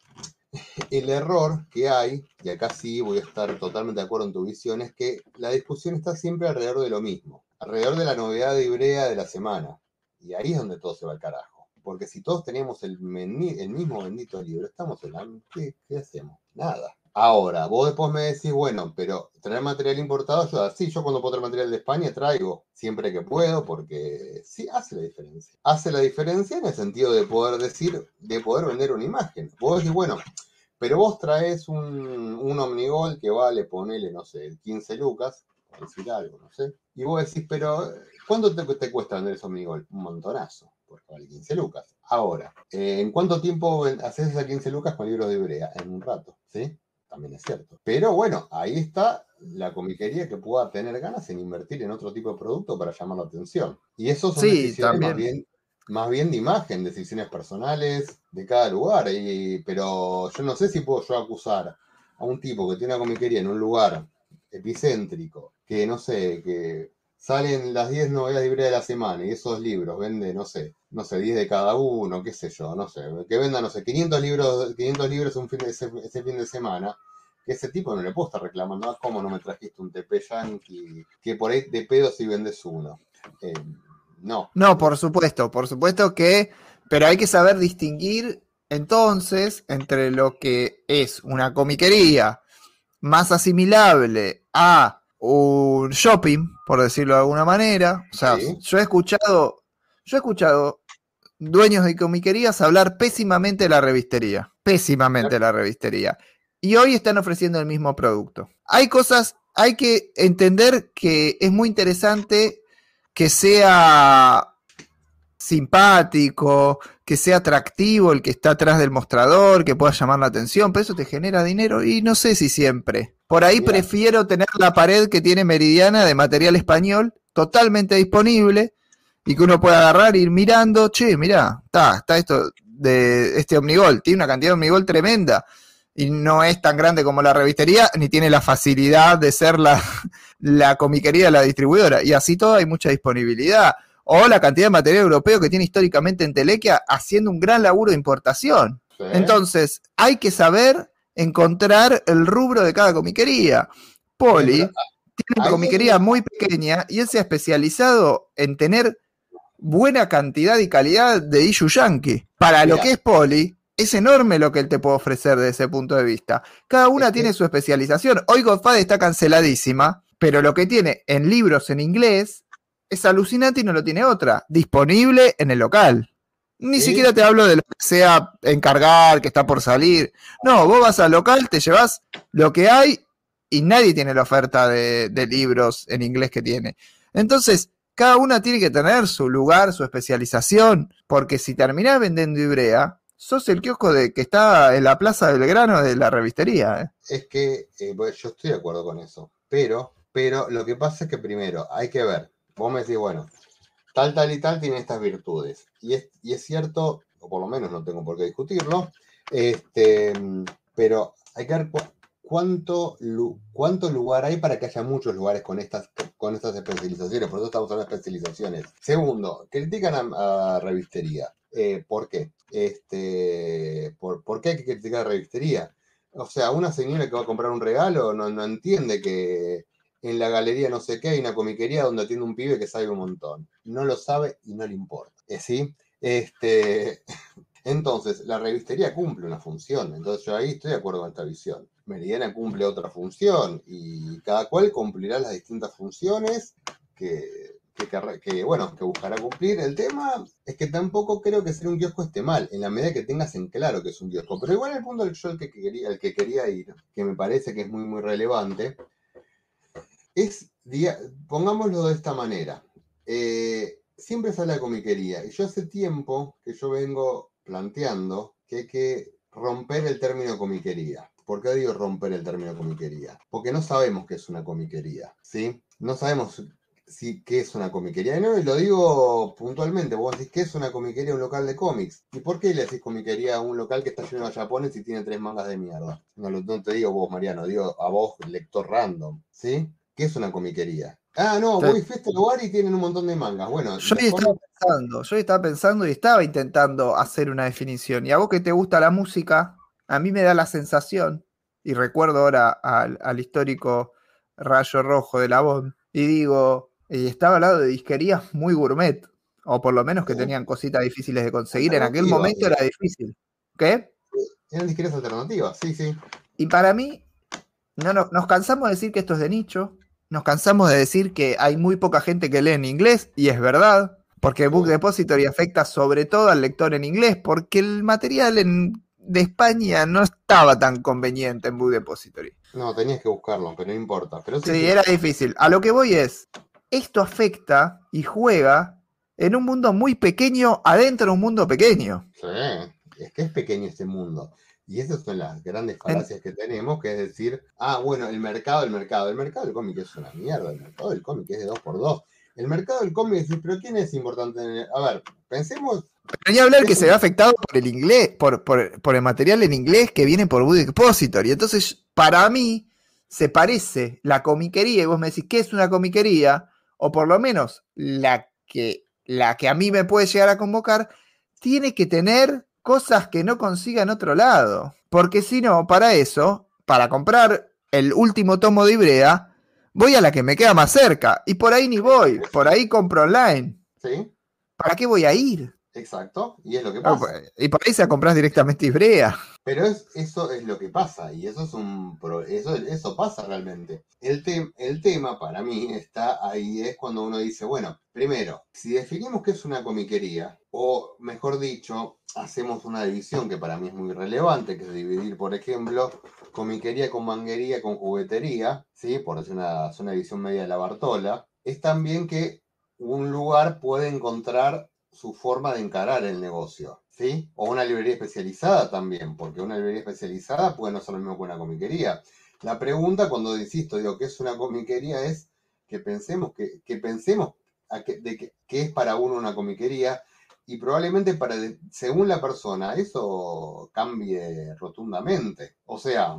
el error que hay, y acá sí voy a estar totalmente de acuerdo en tu visión, es que la discusión está siempre alrededor de lo mismo, alrededor de la novedad de Ibrea de la semana. Y ahí es donde todo se va al carajo. Porque si todos tenemos el, mismo bendito libro, estamos en la... ¿Qué, qué hacemos? Nada. Ahora, vos después me decís, bueno, pero traer material importado ayuda. Sí, yo cuando puedo traer material de España traigo siempre que puedo, porque sí hace la diferencia. Hace la diferencia en el sentido de poder decir, de poder vender una imagen. Vos decís, bueno, pero vos traes un, un Omnigol que vale, ponele, no sé, 15 lucas, por decir algo, no sé. Y vos decís, pero ¿cuánto te, te cuesta vender ese Omnigol? Un montonazo, porque vale 15 lucas. Ahora, eh, ¿en cuánto tiempo haces esas 15 lucas con libros de Ibrea? En un rato, ¿sí? También es cierto. Pero bueno, ahí está la comiquería que pueda tener ganas en invertir en otro tipo de producto para llamar la atención. Y eso son Sí, decisiones más también. bien más bien de imagen, decisiones personales de cada lugar. Y, pero yo no sé si puedo yo acusar a un tipo que tiene una comiquería en un lugar epicéntrico, que no sé, que salen las 10 novedades libres de la semana y esos libros vende, no sé, no sé, 10 de cada uno, qué sé yo, no sé, que venda, no sé, 500 libros, 500 libros un fin de, ese, ese fin de semana. Que ese tipo no le puedo estar reclamando, "Ah, ¿cómo no me trajiste un TP Yankee? Que por ahí de pedo si vendes uno. Eh, no, No, por supuesto, por supuesto que, pero hay que saber distinguir entonces entre lo que es una comiquería más asimilable a un shopping, por decirlo de alguna manera. O sea, Sí. yo he escuchado, yo he escuchado dueños de comiquerías hablar pésimamente de la revistería, pésimamente de la revistería. Y hoy están ofreciendo el mismo producto. Hay cosas, hay que entender que es muy interesante que sea simpático, que sea atractivo el que está atrás del mostrador, que pueda llamar la atención, pero eso te genera dinero y no sé si siempre. Por ahí prefiero tener la pared que tiene Meridiana de material español, totalmente disponible, y que uno pueda agarrar e ir mirando, che, mirá, está, está esto de este Omnigol, tiene una cantidad de Omnigol tremenda, y no es tan grande como la revistería, ni tiene la facilidad de ser la, (laughs) la comiquería de la distribuidora, y así todo hay mucha disponibilidad. O la cantidad de material europeo que tiene históricamente en Telequia haciendo un gran laburo de importación. Sí. Entonces, hay que saber encontrar el rubro de cada comiquería. Poli tiene una comiquería muy pequeña y él se ha especializado en tener buena cantidad y calidad de issue yankee. Para lo que es Poli, es enorme lo que él te puede ofrecer desde ese punto de vista. Cada una tiene su especialización. Hoy Godfather está canceladísima, pero lo que tiene en libros en inglés es alucinante y no lo tiene otra. Disponible en el local. Ni Sí. siquiera te hablo de lo que sea encargar, que está por salir. No, vos vas al local, te llevas lo que hay y nadie tiene la oferta de, de libros en inglés que tiene. Entonces, cada una tiene que tener su lugar, su especialización, porque si terminás vendiendo Ibrea, sos el kiosco de que está en la Plaza del Grano de la revistería. ¿eh? Es que eh, yo estoy de acuerdo con eso, pero, pero lo que pasa es que primero hay que ver, vos me decís, bueno, tal, tal y tal tiene estas virtudes, y es, y es cierto, o por lo menos no tengo por qué discutirlo, este, pero hay que ver cu- cuánto, cuánto lugar hay para que haya muchos lugares con estas, con estas especializaciones, por eso estamos hablando de especializaciones. Segundo, critican a, a revistería. Eh, ¿Por qué? Este, ¿por, ¿Por qué hay que criticar a revistería? O sea, una señora que va a comprar un regalo no, no entiende que en la galería no sé qué hay una comiquería donde atiende un pibe que sabe un montón. No lo sabe y no le importa. ¿eh? ¿Sí? Este, (laughs) entonces, la revistería cumple una función. Entonces, yo ahí estoy de acuerdo con esta visión. Meridiana cumple otra función y cada cual cumplirá las distintas funciones que, que, que, bueno, que buscará cumplir. El tema es que tampoco creo que ser un kiosco esté mal, en la medida que tengas en claro que es un kiosco. Pero igual el punto al que quería, que quería ir, que me parece que es muy, muy relevante, es, diga- pongámoslo de esta manera. Eh, siempre sale la comiquería. Y yo hace tiempo que yo vengo planteando que hay que romper el término comiquería. ¿Por qué digo romper el término comiquería? Porque no sabemos qué es una comiquería, ¿sí? No sabemos si, qué es una comiquería. Y, no, y lo digo puntualmente, vos decís, ¿qué es una comiquería? Un local de cómics. ¿Y por qué le decís comiquería a un local que está lleno de japones y tiene tres mangas de mierda? No, no te digo vos, Mariano, digo a vos, lector random, ¿sí? ¿Qué es una comiquería? Ah, no, voy a este lugar y tienen un montón de mangas. Bueno, Yo estaba pensando, yo estaba pensando y estaba intentando hacer una definición. Y a vos que te gusta la música, a mí me da la sensación, y recuerdo ahora al, al histórico Rayo Rojo de la y digo, y estaba hablando de disquerías muy gourmet, o por lo menos que Sí. tenían cositas difíciles de conseguir. En aquel momento era difícil. ¿Qué? eran disquerías alternativas, sí, sí. Y para mí, no, no- nos cansamos de decir que esto es de nicho, nos cansamos de decir que hay muy poca gente que lee en inglés, y es verdad, porque Book Sí. Depository afecta sobre todo al lector en inglés, porque el material en- de España no estaba tan conveniente en Book Depository. No, tenías que buscarlo, pero no importa. Pero Sí, sí. era difícil. A lo que voy es, esto afecta y juega en un mundo muy pequeño adentro de un mundo pequeño. Sí, es que es pequeño este mundo. Y esas son las grandes falacias que tenemos, que es decir, ah, bueno, el mercado, el mercado. El mercado del cómic es una mierda, el mercado del cómic es de dos por dos. El mercado del cómic, decís, pero ¿quién es importante? en el-?" A ver, pensemos, Pero ni hablar que Es se ve afectado por el inglés, por, por- por el material en inglés que viene por Book Depository. Entonces, para mí, se parece la comiquería, y vos me decís, ¿qué es una comiquería? O por lo menos la que, la que a mí me puede llegar a convocar, tiene que tener cosas que no consiga en otro lado. Porque si no, para eso, para comprar el último tomo de Ibrea, voy a la que me queda más cerca. Y por ahí ni voy, por ahí compro online. ¿sí? ¿Para qué voy a ir? Exacto, y es lo que Ah, pasa. pues, Y por ahí se compras directamente Ibrea. Pero es, eso es lo que pasa, y eso es un eso, eso pasa realmente. El, tem- el tema para mí está ahí, es cuando uno dice, bueno, primero, si definimos qué es una comiquería, o mejor dicho, hacemos una división que para mí es muy relevante, que es dividir, por ejemplo, comiquería con manguería con juguetería, ¿sí? Por decir una, hacer una división media de la Bartola, es también que un lugar puede encontrar su forma de encarar el negocio, ¿sí? O una librería especializada también, porque una librería especializada puede no ser lo mismo que una comiquería. La pregunta cuando insisto, digo, ¿qué es una comiquería? Es que pensemos, que, que pensemos de que, que es para uno una comiquería y probablemente para, según la persona, eso cambie rotundamente. O sea,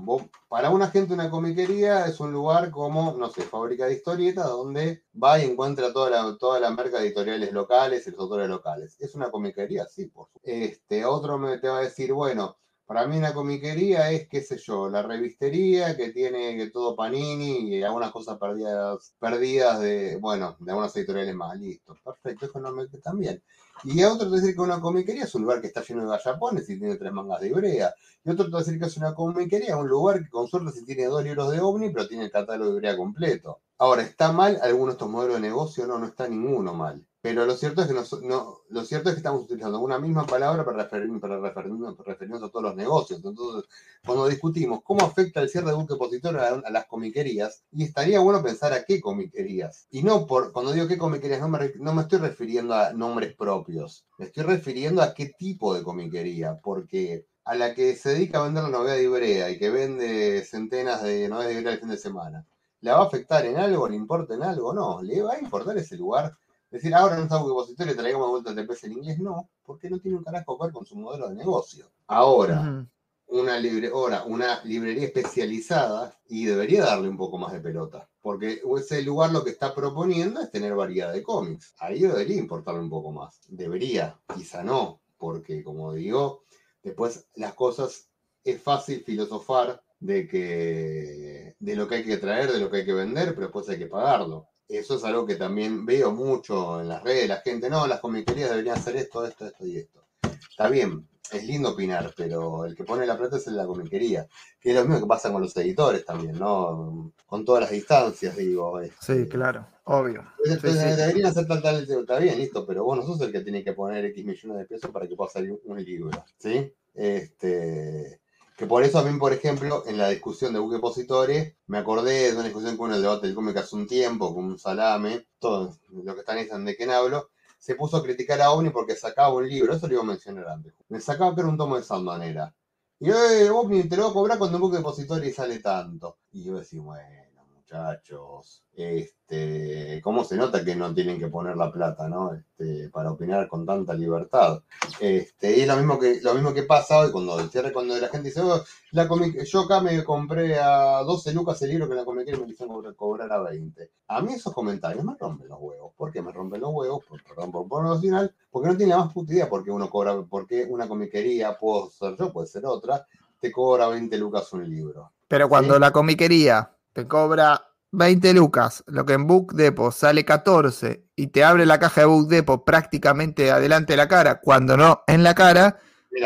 para una gente una comiquería es un lugar como, no sé, fábrica de historietas, donde va y encuentra toda la, toda la marca de editoriales locales y los autores locales. ¿Es una comiquería? Sí, por supuesto. Este, otro me te va a decir, bueno, para mí una comiquería es, qué sé yo, la revistería que tiene todo Panini y algunas cosas perdidas, perdidas de, bueno, de algunas editoriales más. Listo, perfecto, eso no me también. Y otro te decir que una comiquería es un lugar que está lleno de gallapones y tiene tres mangas de ibrea. Y otro te va a decir que es una comiquería, un lugar que con suerte si tiene dos libros de ovni, pero tiene el catálogo de ibrea completo. Ahora, ¿está mal alguno de estos modelos de negocio? No, no está ninguno mal. Pero lo cierto es que no, lo cierto es que estamos utilizando una misma palabra para, referir, para referirnos, a todos los negocios. Entonces, cuando discutimos cómo afecta el cierre de un depositorio a, las comiquerías, y estaría bueno pensar a qué comiquerías. Y no por, cuando digo qué comiquerías, no me, no me estoy refiriendo a nombres propios. Me estoy refiriendo a qué tipo de comiquería. Porque a la que se dedica a vender la novedad de Ibrea y que vende centenas de novedades de Ibrea el fin de semana, ¿la va a afectar en algo? ¿Le importa en algo? No, le va a importar ese lugar Decir, ahora no está depositorio y traigamos vuelta el TPS en inglés, no, porque no tiene un carajo que ver con su modelo de negocio. Ahora, una, libre, ahora, una librería especializada y debería darle un poco más de pelota, porque ese lugar lo que está proponiendo es tener variedad de cómics. Ahí debería importarle un poco más. Debería, quizá no, porque como digo, después las cosas es fácil filosofar de que de lo que hay que traer, de lo que hay que vender, pero después hay que pagarlo eso es algo que también veo mucho en las redes, la gente, no, las comiquerías deberían hacer esto, esto, esto y esto. Está bien, es lindo opinar, pero el que pone la plata es la comiquería, que es lo mismo que pasa con los editores también, ¿no? Con todas las distancias, digo. Sí, claro, obvio. Entonces, deberían hacer tal, tal, está bien, listo, pero vos no sos el que tiene que poner X millones de pesos para que pueda salir un libro, ¿sí? Este, que por eso a mí, por ejemplo, en la discusión de Buque Positore, me acordé de una discusión con el debate del cómic hace un tiempo, con un salame, todos los que están diciendo de quién hablo, se puso a criticar a OVNI porque sacaba un libro, eso lo iba a mencionar antes. Me sacaba que era un tomo de Sandmanera. Y eh, OVNI te lo voy a cobrar cuando un Buque Positore sale tanto. Y yo decía, bueno muchachos. Este, ¿Cómo se nota que no tienen que poner la plata, ¿no? Este, para opinar con tanta libertad. Este, y es lo mismo que, lo mismo que pasa hoy cuando cuando la gente dice, oh, la yo acá me compré a 12 lucas el libro que la comiquera me hicieron cobrar a 20. A mí esos comentarios me rompen los huevos. ¿Por qué me rompen los huevos? Por, perdón por ponerlo final, porque no tiene la más puta idea porque uno cobra, porque una comiquería, puedo ser yo, puede ser otra, te cobra 20 lucas un libro. Pero cuando la comiquería te cobra 20 lucas, lo que en Book Depot sale 14 y te abre la caja de Book Depot prácticamente adelante de la cara, cuando no en la cara,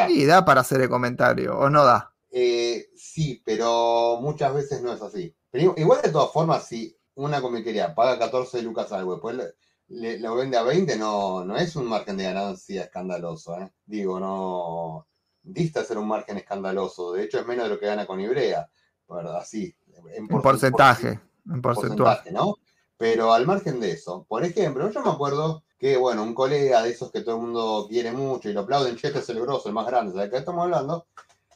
y da para hacer el comentario, ¿o no da? Eh, sí, pero muchas veces no es así. Pero igual de todas formas, si una comiquería paga 14 lucas algo, después le, lo vende a 20, no, no es un margen de ganancia escandaloso. ¿eh? Digo, no dista ser un margen escandaloso. De hecho, es menos de lo que gana con Ibrea. ¿verdad? Así, en, porcentaje, en porcentaje, ¿no? Pero al margen de eso, por ejemplo, yo me acuerdo que, bueno, un colega de esos que todo el mundo quiere mucho y lo aplauden, che, este es el grosso, el más grande, ¿de qué estamos hablando?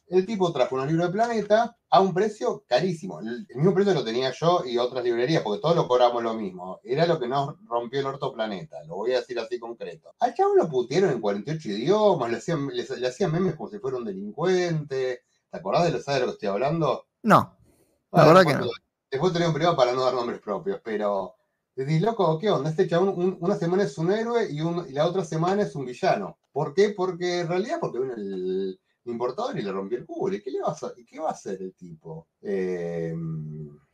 El tipo trajo un libro de Planeta a un precio carísimo. El, mismo precio lo tenía yo y otras librerías, porque todos lo cobramos lo mismo. Era lo que nos rompió el orto Planeta, lo voy a decir así concreto. Al chavo lo putieron en 48 idiomas, le hacían, le, hacían memes como si fuera un delincuente. ¿Te acordás de lo, ¿sabes de lo que estoy hablando? No. La verdad que no. Después tenía un privado para no dar nombres propios, pero decís, loco, ¿qué onda? Este chabón una semana es un héroe y, la otra semana es un villano. ¿Por qué? Porque en realidad, porque viene el, importador y le rompió el culo. ¿Y qué, le va, a, ¿y qué va a hacer el tipo? Eh,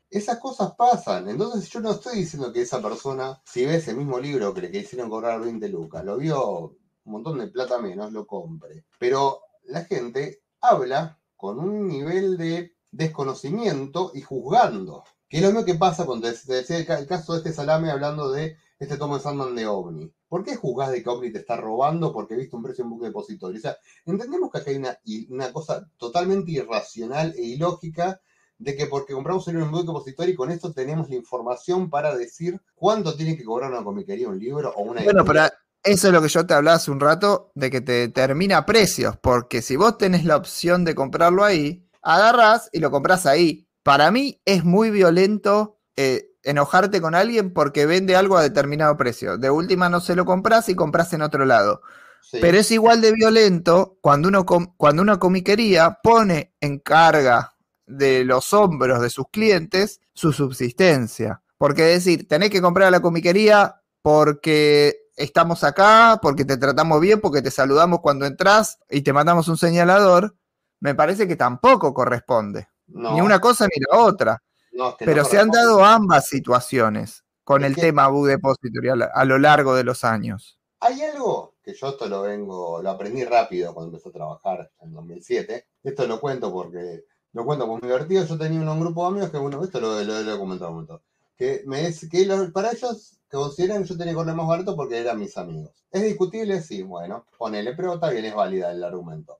esas cosas pasan. Entonces yo no estoy diciendo que esa persona, si ve ese mismo libro que le quisieron cobrar 20 lucas, lo vio un montón de plata menos, lo compre. Pero la gente habla con un nivel de desconocimiento y juzgando. Que es lo mismo que pasa cuando te decía el, caso de este salame hablando de este tomo de Sandman de OVNI. ¿Por qué juzgás de que OVNI te está robando porque viste un precio en buque depositorio? O sea, entendemos que acá hay una, una cosa totalmente irracional e ilógica de que porque compramos un libro en buque depositorio y con esto tenemos la información para decir cuánto tiene que cobrar una comiquería un libro o una Bueno, pero Eso es lo que yo te hablaba hace un rato, de que te determina precios, porque si vos tenés la opción de comprarlo ahí, agarrás y lo compras ahí. Para mí es muy violento eh, enojarte con alguien porque vende algo a determinado precio. De última no se lo compras y compras en otro lado. Sí. Pero es igual de violento cuando, uno cuando una comiquería pone en carga de los hombros de sus clientes su subsistencia. Porque es decir, tenés que comprar a la comiquería porque estamos acá, porque te tratamos bien, porque te saludamos cuando entras y te mandamos un señalador, me parece que tampoco corresponde. No, Ni una cosa ni la otra. no, es que no Pero se han dado ambas situaciones con Es el que- tema Book Depository a, lo largo de los años. Hay algo que yo esto lo vengo, lo aprendí rápido cuando empecé a trabajar en 2007. Esto lo cuento porque lo cuento como divertido. Yo tenía un, grupo de amigos que, bueno, esto lo, lo, lo he comentado montón. Que, me, es- que para ellos consideran que yo tenía que cobrar más barato porque eran mis amigos. ¿Es discutible? Sí, bueno, ponele, pero está bien, es válida el argumento.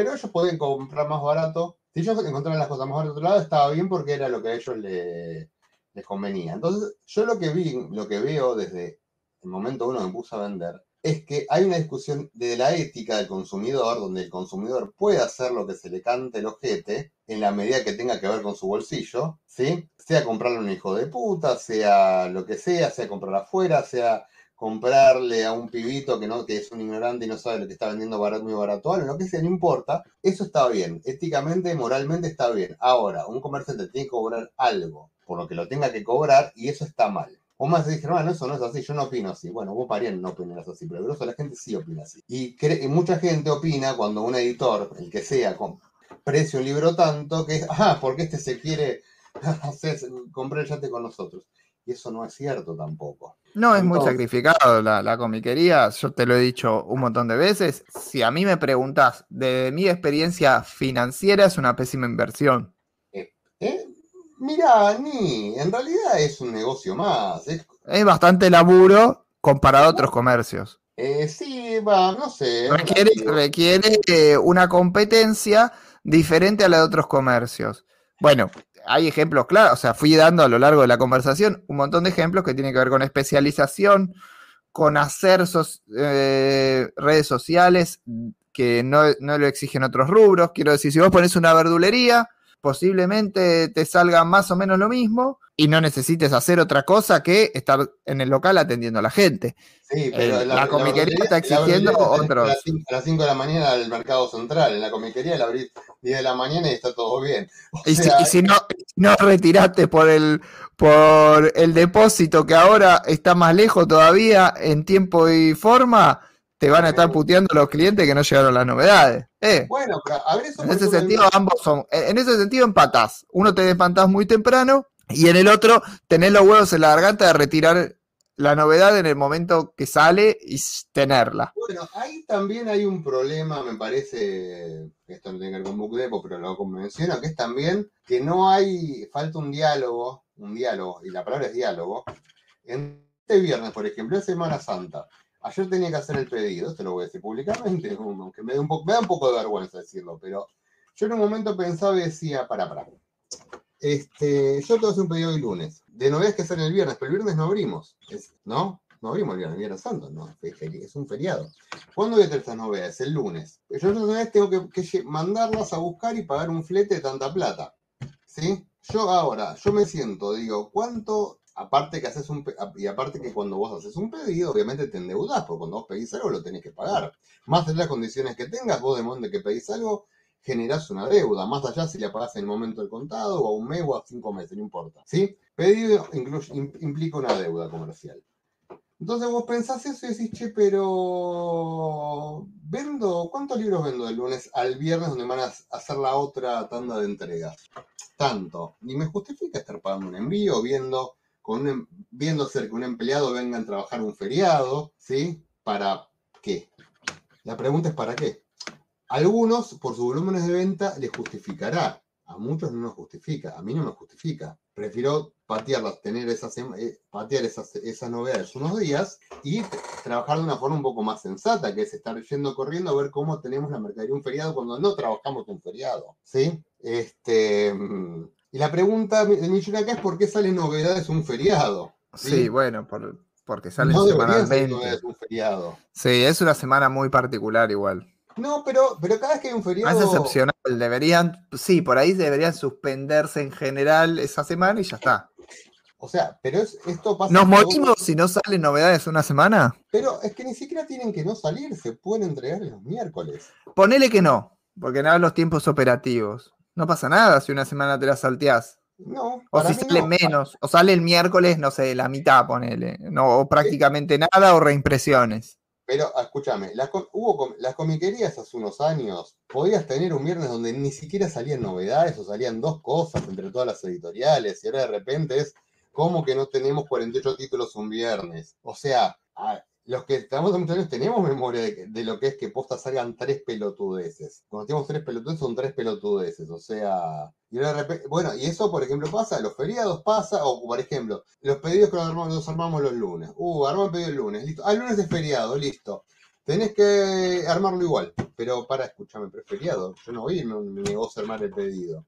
Pero ellos pueden comprar más barato. Si ellos encontraban las cosas más baratas de otro lado, estaba bien porque era lo que a ellos le- les convenía. Entonces, yo lo que vi, lo que veo desde el momento uno me puse a vender, es que hay una discusión de la ética del consumidor, donde el consumidor puede hacer lo que se le cante el ojete en la medida que tenga que ver con su bolsillo, ¿sí? Sea comprarle un hijo de puta, sea lo que sea, sea comprar afuera, sea comprarle a un pibito que no que es un ignorante y no sabe lo que está vendiendo barato muy barato, lo que sea, no importa, eso está bien, éticamente, moralmente está bien. Ahora, un comerciante tiene que cobrar algo por lo que lo tenga que cobrar y eso está mal. Vos más decís, hermano, eso no es así, yo no opino así. Bueno, vos Parián no opinas así, pero grosso la gente sí opina así. Y, y mucha gente opina cuando un editor, el que sea, precia un libro tanto que es, ah, porque este se quiere (laughs) hacer, comprar el yate con nosotros. Y eso no es cierto tampoco. No es muy sacrificado la, la comiquería, yo te lo he dicho un montón de veces. Si a mí me preguntas, de mi experiencia financiera es una pésima inversión. ¿Eh? Mirá, ni, en realidad es un negocio más. Es, Es bastante laburo comparado a otros comercios. eh, sí, va, no sé. Requiere, requiere eh, una competencia diferente a la de otros comercios. Bueno, hay ejemplos claros, o sea, fui dando a lo largo de la conversación un montón de ejemplos que tienen que ver con especialización, con hacer sos- eh, redes sociales que no, no lo exigen otros rubros. Quiero decir, si vos pones una verdulería, posiblemente te salga más o menos lo mismo y no necesites hacer otra cosa que estar en el local atendiendo a la gente. Sí, pero Eh, la comiquería está exigiendo otros. A las 5 a las cinco de la mañana del mercado central. En la comiquería la abrís 10 de la mañana y está todo bien. (laughs) O Y si, sea, y si no, no retiraste por el, por el depósito que ahora está más lejos todavía en tiempo y forma, te van a estar puteando los clientes que no llegaron las novedades. Eh, Bueno, pero a ver eso en ese sentido, ambos son. En ese sentido, empatás. Uno te espantás muy temprano y en el otro tenés los huevos en la garganta de retirar la novedad en el momento que sale y tenerla. Bueno, ahí también hay un problema, me parece, esto no tiene que ver con Book Depot, pero lo menciono, que es también que no hay, falta un diálogo, un diálogo, y la palabra es diálogo. Este viernes, por ejemplo, es Semana Santa. Ayer tenía que hacer el pedido, esto lo voy a decir públicamente, (laughs) aunque me da me da un poco de vergüenza decirlo, pero yo en un momento pensaba y decía, para, para. Este, yo que hacer un pedido el lunes. De novedades que hacer el viernes, pero el viernes no abrimos. ¿No? No abrimos el viernes, el viernes santo, no, es un feriado. ¿Cuándo voy a tener estas novedades? El lunes. Yo esas novedades tengo que, mandarlas a buscar y pagar un flete de tanta plata. ¿Sí? Yo ahora, yo me siento, digo, ¿cuánto? Aparte que haces un y aparte que cuando vos haces un pedido, obviamente te endeudás, porque cuando vos pedís algo lo tenés que pagar. Más de las condiciones que tengas, vos de que pedís algo, generás una deuda, más allá si la pagás en el momento del contado, o a un mes o a cinco meses, no importa. ¿Sí? Pedido implica una deuda comercial. Entonces vos pensás eso y decís, che, pero vendo, ¿cuántos libros vendo del lunes al viernes donde van a hacer la otra tanda de entregas? Tanto. Ni me justifica estar pagando un envío, viendo, con un, em- viendo hacer que un empleado venga a trabajar un feriado, ¿sí? ¿Para qué? La pregunta es ¿para qué? Algunos, por sus volúmenes de venta, les justificará. A muchos no nos justifica. A mí no me justifica. Prefiero patearlas, tener esas, eh, patear esas, esas novedades unos días y trabajar de una forma un poco más sensata, que es estar yendo corriendo a ver cómo tenemos la mercadería un feriado cuando no trabajamos un feriado. ¿Sí? Este, mm, y la pregunta del millón acá es ¿por qué salen novedades un feriado? Sí, Sí. bueno, por, porque salen No semanalmente. novedades un feriado. Sí, es una semana muy particular igual. No, pero, pero cada vez que hay un No feriado. es excepcional. Deberían, sí, por ahí deberían suspenderse en general esa semana y ya está. O sea, pero es, esto pasa. ¿Nos morimos si no salen novedades una semana? Pero es que ni siquiera tienen que no salir, se pueden entregar los miércoles. Ponele que no, porque nada los tiempos operativos. No pasa nada si una semana te la salteás. No, O si sale no. menos, o sale el miércoles, no sé, la mitad, ponele. No, o prácticamente nada, o reimpresiones. Pero ah, escúchame, las, hubo las comiquerías hace unos años, podías tener un viernes donde ni siquiera salían novedades o salían dos cosas entre todas las editoriales y ahora de repente es como que no tenemos 48 títulos un viernes. O sea, a- los que estamos muchos años tenemos memoria de, lo que es que posta salgan tres pelotudeces. Cuando tenemos tres pelotudeces son tres pelotudeces. O sea, bueno, y eso por ejemplo pasa, los feriados pasa, o por ejemplo, los pedidos que los armamos, los armamos los lunes. Uh, armamos el pedido el lunes, listo. Ah, el lunes es feriado, listo. Tenés que armarlo igual. Pero para, escúchame, pero es feriado. Yo no voy a irme a a armar el pedido.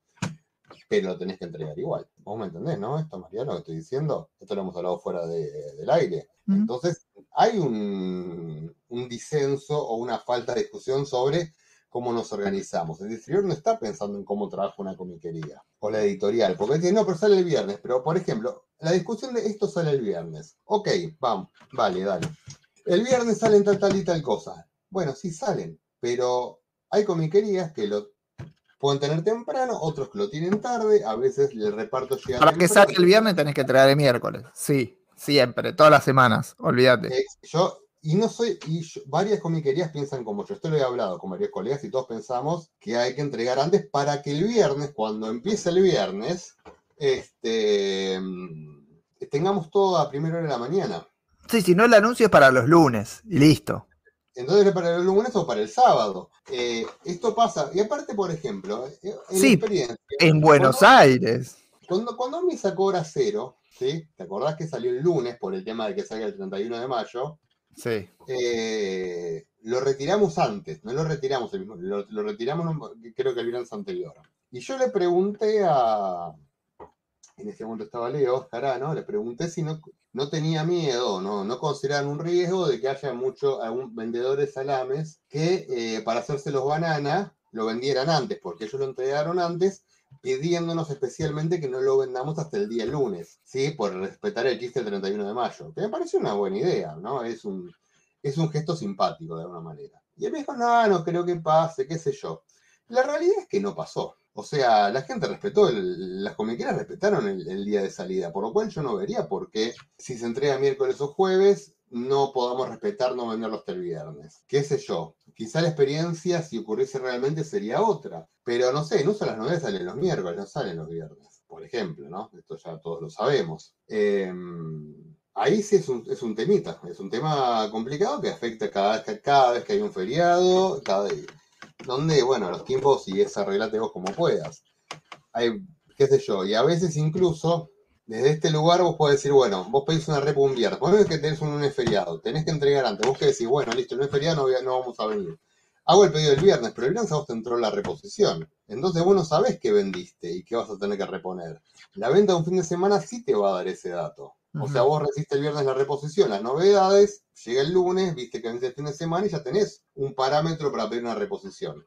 Pero lo tenés que entregar igual. Vos me entendés, ¿no? Esto, Mariano, que estoy diciendo. Esto lo hemos hablado fuera de- del aire. Entonces, hay un, un disenso o una falta de discusión sobre cómo nos organizamos. El distribuidor no está pensando en cómo trabaja una comiquería o la editorial, porque dice, no, pero sale el viernes. Pero, por ejemplo, la discusión de esto sale el viernes. Ok, vamos, vale, dale. El viernes salen tal, tal y tal cosa. Bueno, sí salen, pero hay comiquerías que lo pueden tener temprano, otros que lo tienen tarde, a veces el reparto llega Para que salga el viernes tenés que traer el miércoles. Sí, siempre, todas las semanas, olvídate. Eh, yo, y no soy, y yo- varias comiquerías piensan como yo. Esto lo he hablado con varios colegas y todos pensamos que hay que entregar antes para que el viernes, cuando empiece el viernes, este, mm, tengamos todo a primera hora de la mañana. Sí, si no el anuncio es para los lunes y listo. Entonces es para el lunes o para el sábado. Eh, esto pasa, y aparte, por ejemplo, eh, en Sí, experiencia, En Buenos cuando- Aires. Cuando, cuando Omni sacó hora cero, ¿sí? ¿Te acordás que salió el lunes por el tema de que salga el 31 de mayo? Sí. eh, lo retiramos antes, no lo retiramos el mismo, lo, lo retiramos creo que el viernes anterior. Y yo le pregunté a, en ese momento estaba Leo Jarano, le pregunté si no, no tenía miedo, no, no consideraban un riesgo de que haya muchos vendedores de salames que eh, para hacerse los banana lo vendieran antes, porque ellos lo entregaron antes pidiéndonos especialmente que no lo vendamos hasta el día lunes, ¿sí? Por respetar el chiste del 31 de mayo, que me pareció una buena idea, ¿no? Es un, es un gesto simpático de alguna manera. Y él me dijo, no, no creo que pase, qué sé yo. La realidad es que no pasó. O sea, la gente respetó, las comiqueras respetaron el, día de salida, por lo cual yo no vería por qué, si se entrega miércoles o jueves, no podamos respetar no venderlo hasta el viernes. ¿Qué sé yo? Quizá la experiencia, si ocurriese realmente, sería otra. Pero no sé, no son las novedades salen los miércoles, no salen los viernes. Por ejemplo, ¿no? Esto ya todos lo sabemos. Eh, ahí sí es un, es un temita, es un tema complicado que afecta cada, cada vez que hay un feriado, cada, donde, bueno, los tiempos y es arreglate vos como puedas. Hay, qué sé yo, y a veces incluso desde este lugar vos podés decir, bueno, vos pedís una repo un viernes, ponés que tenés un lunes feriado, tenés que entregar antes, vos que decís, bueno, listo, el lunes feriado no, voy a- no vamos a venir. Hago el pedido el viernes, pero el viernes a vos te entró la reposición. Entonces vos no sabés qué vendiste y qué vas a tener que reponer. La venta de un fin de semana sí te va a dar ese dato. O sea, vos recibiste el viernes la reposición, las novedades, llega el lunes, viste que vence el fin de semana y ya tenés un parámetro para pedir una reposición.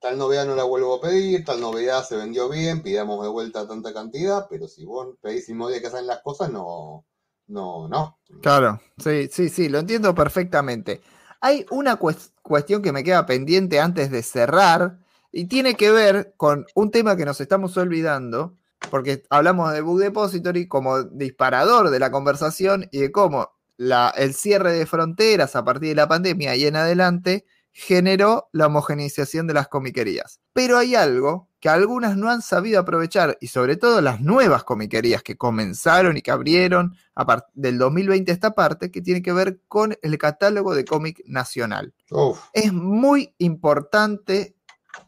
Tal novedad no la vuelvo a pedir, tal novedad se vendió bien, pidamos de vuelta tanta cantidad, pero si vos pedís el mismo día que salen las cosas, no, no, no. Claro, sí, sí, sí, lo entiendo perfectamente. Hay una cues- cuestión que me queda pendiente antes de cerrar y tiene que ver con un tema que nos estamos olvidando, porque hablamos de Book Depository como disparador de la conversación y de cómo la, el cierre de fronteras a partir de la pandemia y en adelante generó la homogeneización de las comiquerías. Pero hay algo que algunas no han sabido aprovechar y sobre todo las nuevas comiquerías que comenzaron y que abrieron a del 2020 a esta parte, que tiene que ver con el catálogo de cómic nacional. Uf, Es muy importante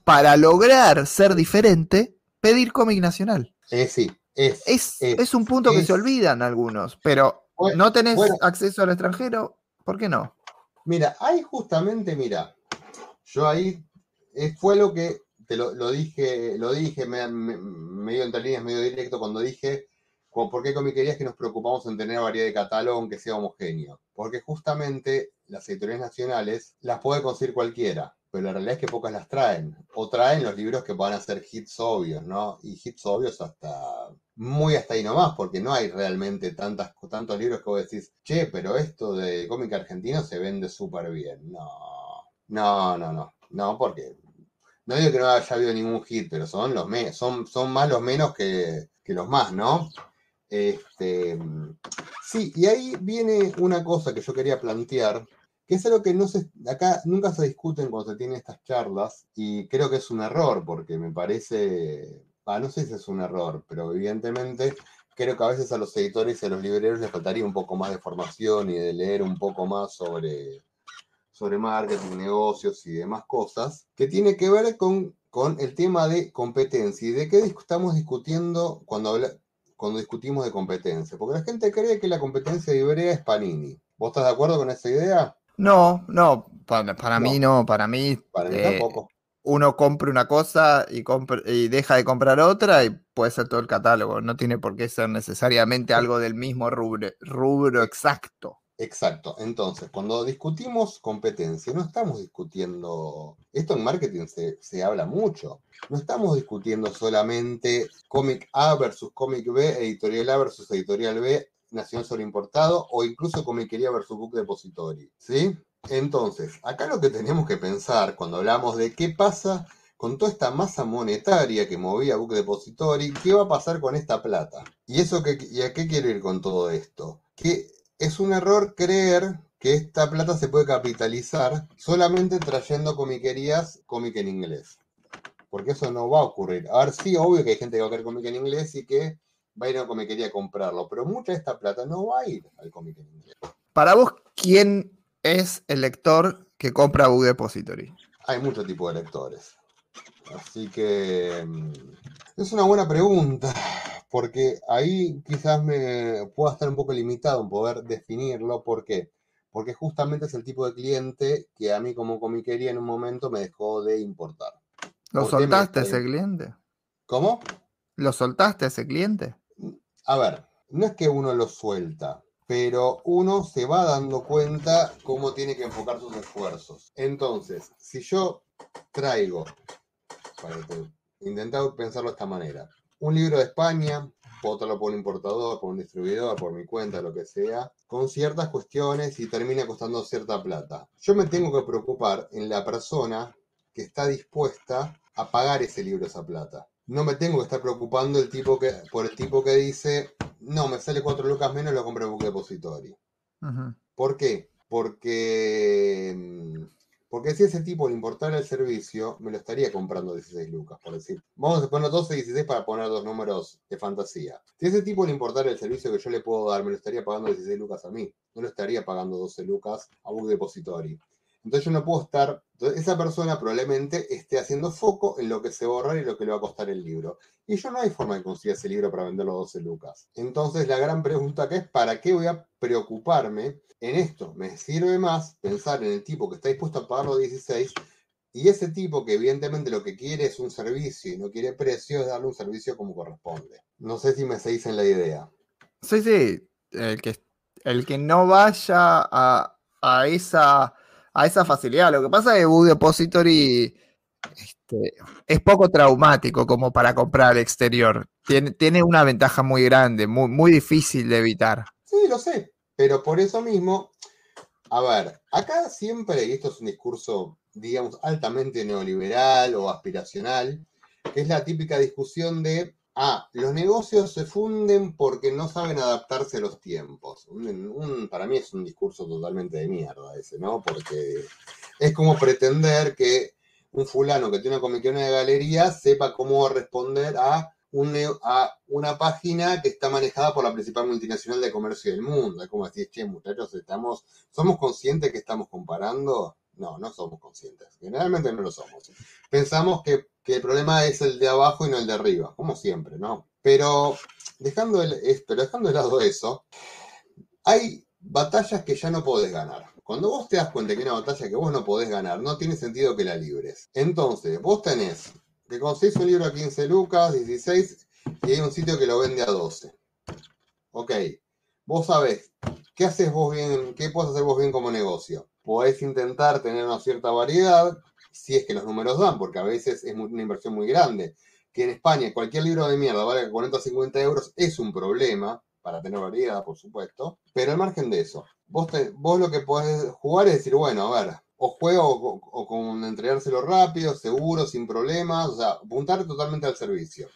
para lograr ser diferente pedir cómic nacional. Eh, sí, es. Es, Es- es un punto que se olvidan algunos, pero Bueno, no tenés bueno. acceso al extranjero, ¿por qué no? Mira, ahí justamente, mira, yo ahí eh, fue lo que te lo, lo dije, lo dije me- me- medio entre líneas, medio directo, cuando dije ¿Por qué comiquerías que nos preocupamos en tener variedad de catálogo aunque sea homogéneo? Porque justamente las editoriales nacionales las puede conseguir cualquiera, pero la realidad es que pocas las traen. O traen los libros que van a ser hits obvios, ¿no? Y hits obvios hasta muy hasta ahí nomás, porque no hay realmente tantas, tantos libros que vos decís, che, pero esto de cómic argentino se vende súper bien. No, no, no, no, no, porque no digo que no haya habido ningún hit, pero son los son, son más los menos que, que los más, ¿no? Este, sí, y ahí viene una cosa que yo quería plantear, que es algo que acá nunca se discuten cuando se tienen estas charlas, y creo que es un error, porque me parece, no sé si es un error, pero evidentemente creo que a veces a los editores y a los libreros les faltaría un poco más de formación y de leer un poco más sobre, sobre marketing, negocios y demás cosas, que tiene que ver con, con el tema de competencia y de qué estamos discutiendo cuando cuando discutimos de competencia, porque la gente cree que la competencia de Ibrea es Panini. ¿Vos estás de acuerdo con esa idea? No, no, para, mí no, para mí, para mí eh, tampoco. Uno compra una cosa y, y deja de comprar otra y puede ser todo el catálogo, no tiene por qué ser necesariamente algo del mismo rubro, rubro exacto. Exacto. Entonces, cuando discutimos competencia, no estamos discutiendo, esto en marketing se, habla mucho, no estamos discutiendo solamente cómic A versus cómic B, editorial A versus editorial B, nacional sobre importado, o incluso comiquería versus book depository, ¿sí? Entonces, acá lo que tenemos que pensar cuando hablamos de qué pasa con toda esta masa monetaria que movía Book Depository, ¿qué va a pasar con esta plata? ¿Y eso que, y a qué quiero ir con todo esto? Que es un error creer que esta plata se puede capitalizar solamente trayendo comiquerías cómic en inglés. Porque eso no va a ocurrir. A ver, sí, obvio que hay gente que va a querer cómic en inglés y que va a ir a una comiquería a comprarlo, pero mucha de esta plata no va a ir al cómic en inglés. Para vos, ¿quién es el lector que compra Book Depository? Hay muchos tipos de lectores. Así que mm, es una buena pregunta porque ahí quizás me pueda estar un poco limitado en poder definirlo. ¿Por qué? Porque justamente es el tipo de cliente que a mí como comiquería en un momento me dejó de importar. ¿Lo soltaste a ese cliente? ¿Cómo? ¿Lo soltaste a ese cliente? A ver, no es que uno lo suelta, pero uno se va dando cuenta cómo tiene que enfocar sus esfuerzos. Entonces, si yo traigo, para intentar pensarlo de esta manera, un libro de España, traerlo por un importador, por un distribuidor, por mi cuenta, lo que sea, con ciertas cuestiones y termina costando cierta plata. Yo me tengo que preocupar en la persona que está dispuesta a pagar ese libro, esa plata. No me tengo que estar preocupando el tipo que, por el tipo que dice, no, me sale cuatro lucas menos, lo compro en Book Depository. ¿Por qué? Porque mm, porque si ese tipo le importara el servicio, me lo estaría comprando 16 lucas, por decir. Vamos a poner 12 y 16 para poner dos números de fantasía. Si ese tipo le importara el servicio que yo le puedo dar, me lo estaría pagando 16 lucas a mí. No lo estaría pagando 12 lucas a Book Depository. Entonces yo no puedo estar, esa persona probablemente esté haciendo foco en lo que se va a ahorrar y lo que le va a costar el libro. Y yo no hay forma de conseguir ese libro para venderlo a 12 lucas. Entonces la gran pregunta que es, ¿para qué voy a preocuparme en esto? Me sirve más pensar en el tipo que está dispuesto a pagar los 16 y ese tipo que evidentemente lo que quiere es un servicio y no quiere precio, es darle un servicio como corresponde. No sé si me seguís en la idea. Sí, sí. El que, el que no vaya a, a esa a esa facilidad. Lo que pasa es que Book Depository este, es poco traumático como para comprar al exterior. Tiene, tiene una ventaja muy grande, muy, muy difícil de evitar. Sí, lo sé, pero por eso mismo, a ver, acá siempre, y esto es un discurso, digamos, altamente neoliberal o aspiracional, que es la típica discusión de Ah, los negocios se funden porque no saben adaptarse a los tiempos. para mí es un discurso totalmente de mierda ese, ¿no? Porque es como pretender que un fulano que tiene una comiquería de galería sepa cómo responder a, a una página que está manejada por la principal multinacional de comercio del mundo. Es como decir, che, muchachos, estamos, ¿somos conscientes que estamos comparando? No, no somos conscientes. Generalmente no lo somos. Pensamos que, el problema es el de abajo y no el de arriba, como siempre, ¿no? Pero dejando, el, pero dejando de lado eso, hay batallas que ya no podés ganar. Cuando vos te das cuenta que hay una batalla que vos no podés ganar, no tiene sentido que la libres. Entonces, vos tenés que conseguís un libro a 15 lucas, 16, y hay un sitio que lo vende a 12. ok, vos sabés, ¿qué haces vos bien, qué podés hacer vos bien como negocio? Podés intentar tener una cierta variedad, si es que los números dan, porque a veces es una inversión muy grande. Que en España cualquier libro de mierda vale 40 o 50 euros es un problema, para tener variedad, por supuesto. Pero al margen de eso, vos, vos lo que podés jugar es decir, bueno, a ver, o juego o, con entregárselo rápido, seguro, sin problemas, o sea, apuntar totalmente al servicio.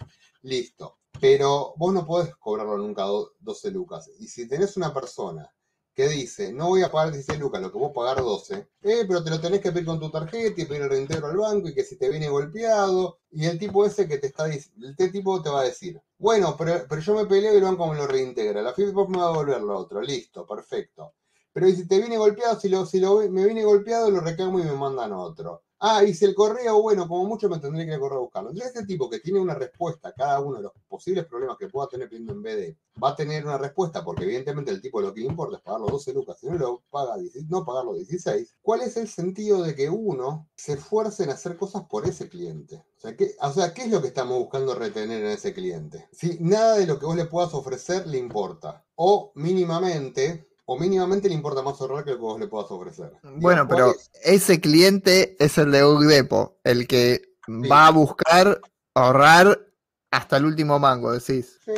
Listo. Pero vos no podés cobrarlo nunca 12 lucas. Y si tenés una persona que dice, no voy a pagar 16 lucas, lo que vos pagar 12, eh, pero te lo tenés que pedir con tu tarjeta y pedir el reintegro al banco y que si te viene golpeado, y el tipo ese que te está diciendo, el tipo te va a decir, bueno, pero, pero yo me peleo y el banco me lo reintegra, la FIPOP me va a devolver lo otro, listo, perfecto. Pero si te viene golpeado, si, lo, si lo, me viene golpeado, lo reclamo y me mandan otro. Ah, si el correo, bueno, como mucho me tendré que ir a buscarlo. Entonces, este tipo que tiene una respuesta a cada uno de los posibles problemas que pueda tener pidiendo en BD, va a tener una respuesta, porque evidentemente el tipo lo que le importa es pagar los 12 lucas, si no lo paga, no pagar los 16. ¿Cuál es el sentido de que uno se esfuerce en hacer cosas por ese cliente? O sea, ¿qué, o sea, ¿qué es lo que estamos buscando retener en ese cliente? Si nada de lo que vos le puedas ofrecer le importa, o mínimamente o mínimamente le importa más ahorrar que lo que vos le puedas ofrecer. Bueno, pero ese cliente es el de Ugdepo, el que va a buscar ahorrar hasta el último mango, decís. Sí,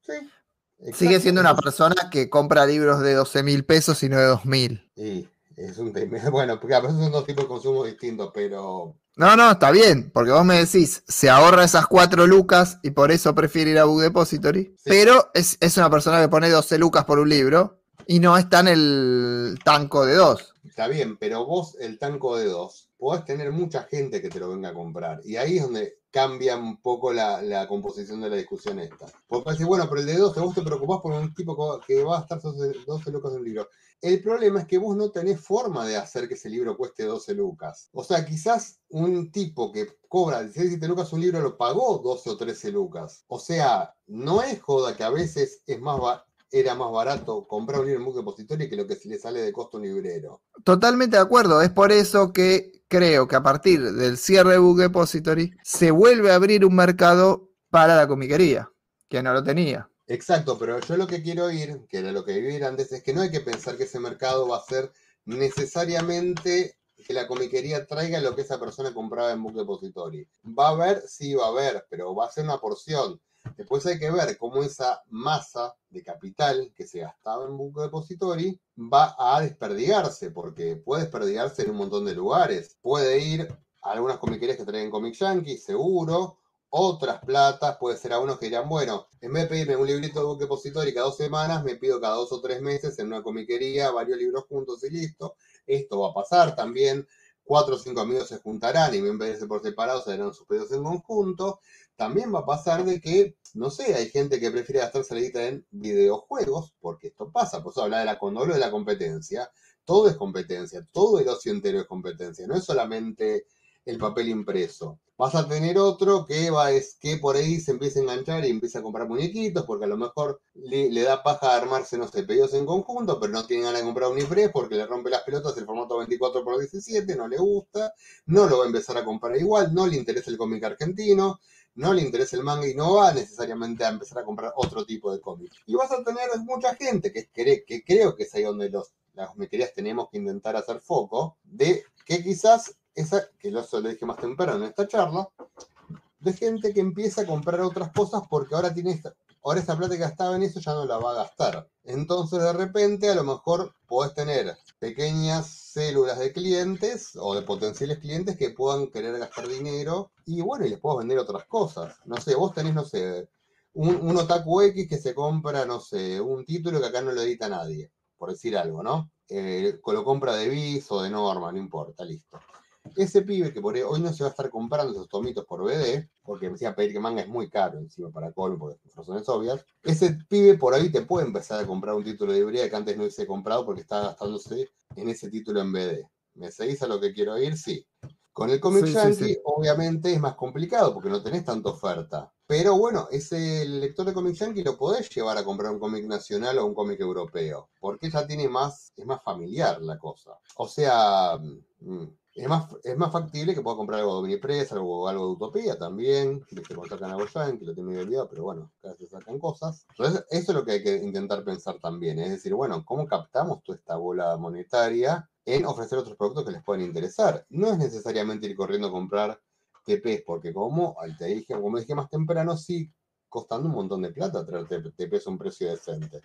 sí. Sigue siendo una persona que compra libros de 12 mil pesos y no de 2 mil. Sí, es un (laughs) Bueno, porque a veces son dos tipos de consumo distintos, pero. No, no, está bien, porque vos me decís, se ahorra esas 4 lucas y por eso prefiere ir a Book Depository, pero es, es, una persona que pone 12 lucas por un libro y no está en el tanco de dos. Está bien, pero vos, el tanco de dos, podés tener mucha gente que te lo venga a comprar. Y ahí es donde cambia un poco la, composición de la discusión esta. Porque decir, bueno, pero el de 12, vos te preocupás por un tipo que va a estar 12, 12 lucas un libro. El problema es que vos no tenés forma de hacer que ese libro cueste 12 lucas. O sea, quizás un tipo que cobra 16 17 lucas un libro lo pagó 12 o 13 lucas. O sea, no es joda que a veces es más, era más barato comprar un libro en Book Depository que lo que se le sale de costo un librero. Totalmente de acuerdo. Es por eso que creo que a partir del cierre de Book Depository se vuelve a abrir un mercado para la comiquería, que no lo tenía. Exacto, pero yo lo que quiero ir, que era lo que vivir antes, es que no hay que pensar que ese mercado va a ser necesariamente que la comiquería traiga lo que esa persona compraba en Book Depository. Va a haber, sí va a haber, pero va a ser una porción. Después hay que ver cómo esa masa de capital que se gastaba en Book Depository va a desperdigarse, porque puede desperdigarse en un montón de lugares. Puede ir a algunas comiquerías que traen Comic Yankee, seguro. Otras platas, puede ser a unos que dirán, bueno, en vez de pedirme un librito de Book Depository cada dos semanas, me pido cada dos o tres meses en una comiquería varios libros juntos y listo. Esto va a pasar también cuatro o cinco amigos se juntarán y en vez de ser por separado se harán sus pedidos en conjunto también va a pasar de que, no sé, hay gente que prefiere gastar salida en videojuegos, porque esto pasa, por eso habla de la cuando de la competencia, todo es competencia, todo el ocio entero es competencia, no es solamente el papel impreso. Vas a tener otro que va es que por ahí se empieza a enganchar y empieza a comprar muñequitos porque a lo mejor le, da paja armarse, no sé, pedidos en conjunto, pero no tiene ganas de comprar un impress porque le rompe las pelotas el formato 24 x 17, no le gusta, no lo va a empezar a comprar igual, no le interesa el cómic argentino, no le interesa el manga y no va necesariamente a empezar a comprar otro tipo de cómic. Y vas a tener mucha gente que, que creo que es ahí donde las mequerías tenemos que intentar hacer foco, de que quizás, esa, que lo dije más temprano en esta charla, de gente que empieza a comprar otras cosas porque ahora tiene esta, ahora esa plata que gastaba en eso ya no la va a gastar. Entonces de repente a lo mejor podés tener pequeñas células de clientes o de potenciales clientes que puedan querer gastar dinero y bueno, y les puedo vender otras cosas. No sé, vos tenés, no sé, un, un otaku X que se compra, no sé, un título que acá no lo edita nadie, por decir algo, ¿no? Eh, lo compra de Bis o de Norma, no importa, listo. Ese pibe que por hoy no se va a estar comprando esos tomitos por BD, porque me decía pedir que manga es muy caro encima para Colmo, por razones obvias, ese pibe por ahí te puede empezar a comprar un título de librería que antes no hubiese comprado porque está gastándose en ese título en BD. ¿Me seguís a lo que quiero ir? Sí. Con el Comic Yankee, obviamente, es más complicado porque no tenés tanta oferta. Pero bueno, ese lector de Comic Yankee lo podés llevar a comprar un cómic nacional o un cómic europeo, porque ya tiene más, es más familiar la cosa. O sea, mm, es más, es más factible que pueda comprar algo de Omnipress, algo, algo de Utopía también, que cuando sacan algo que lo tengo medio olvidado, pero bueno, cada vez se sacan cosas. Entonces, eso es lo que hay que intentar pensar también, es decir, bueno, ¿cómo captamos toda esta bola monetaria en ofrecer otros productos que les pueden interesar? No es necesariamente ir corriendo a comprar TPs, porque como te dije, como dije más temprano, sí costando un montón de plata traer TPs a un precio decente.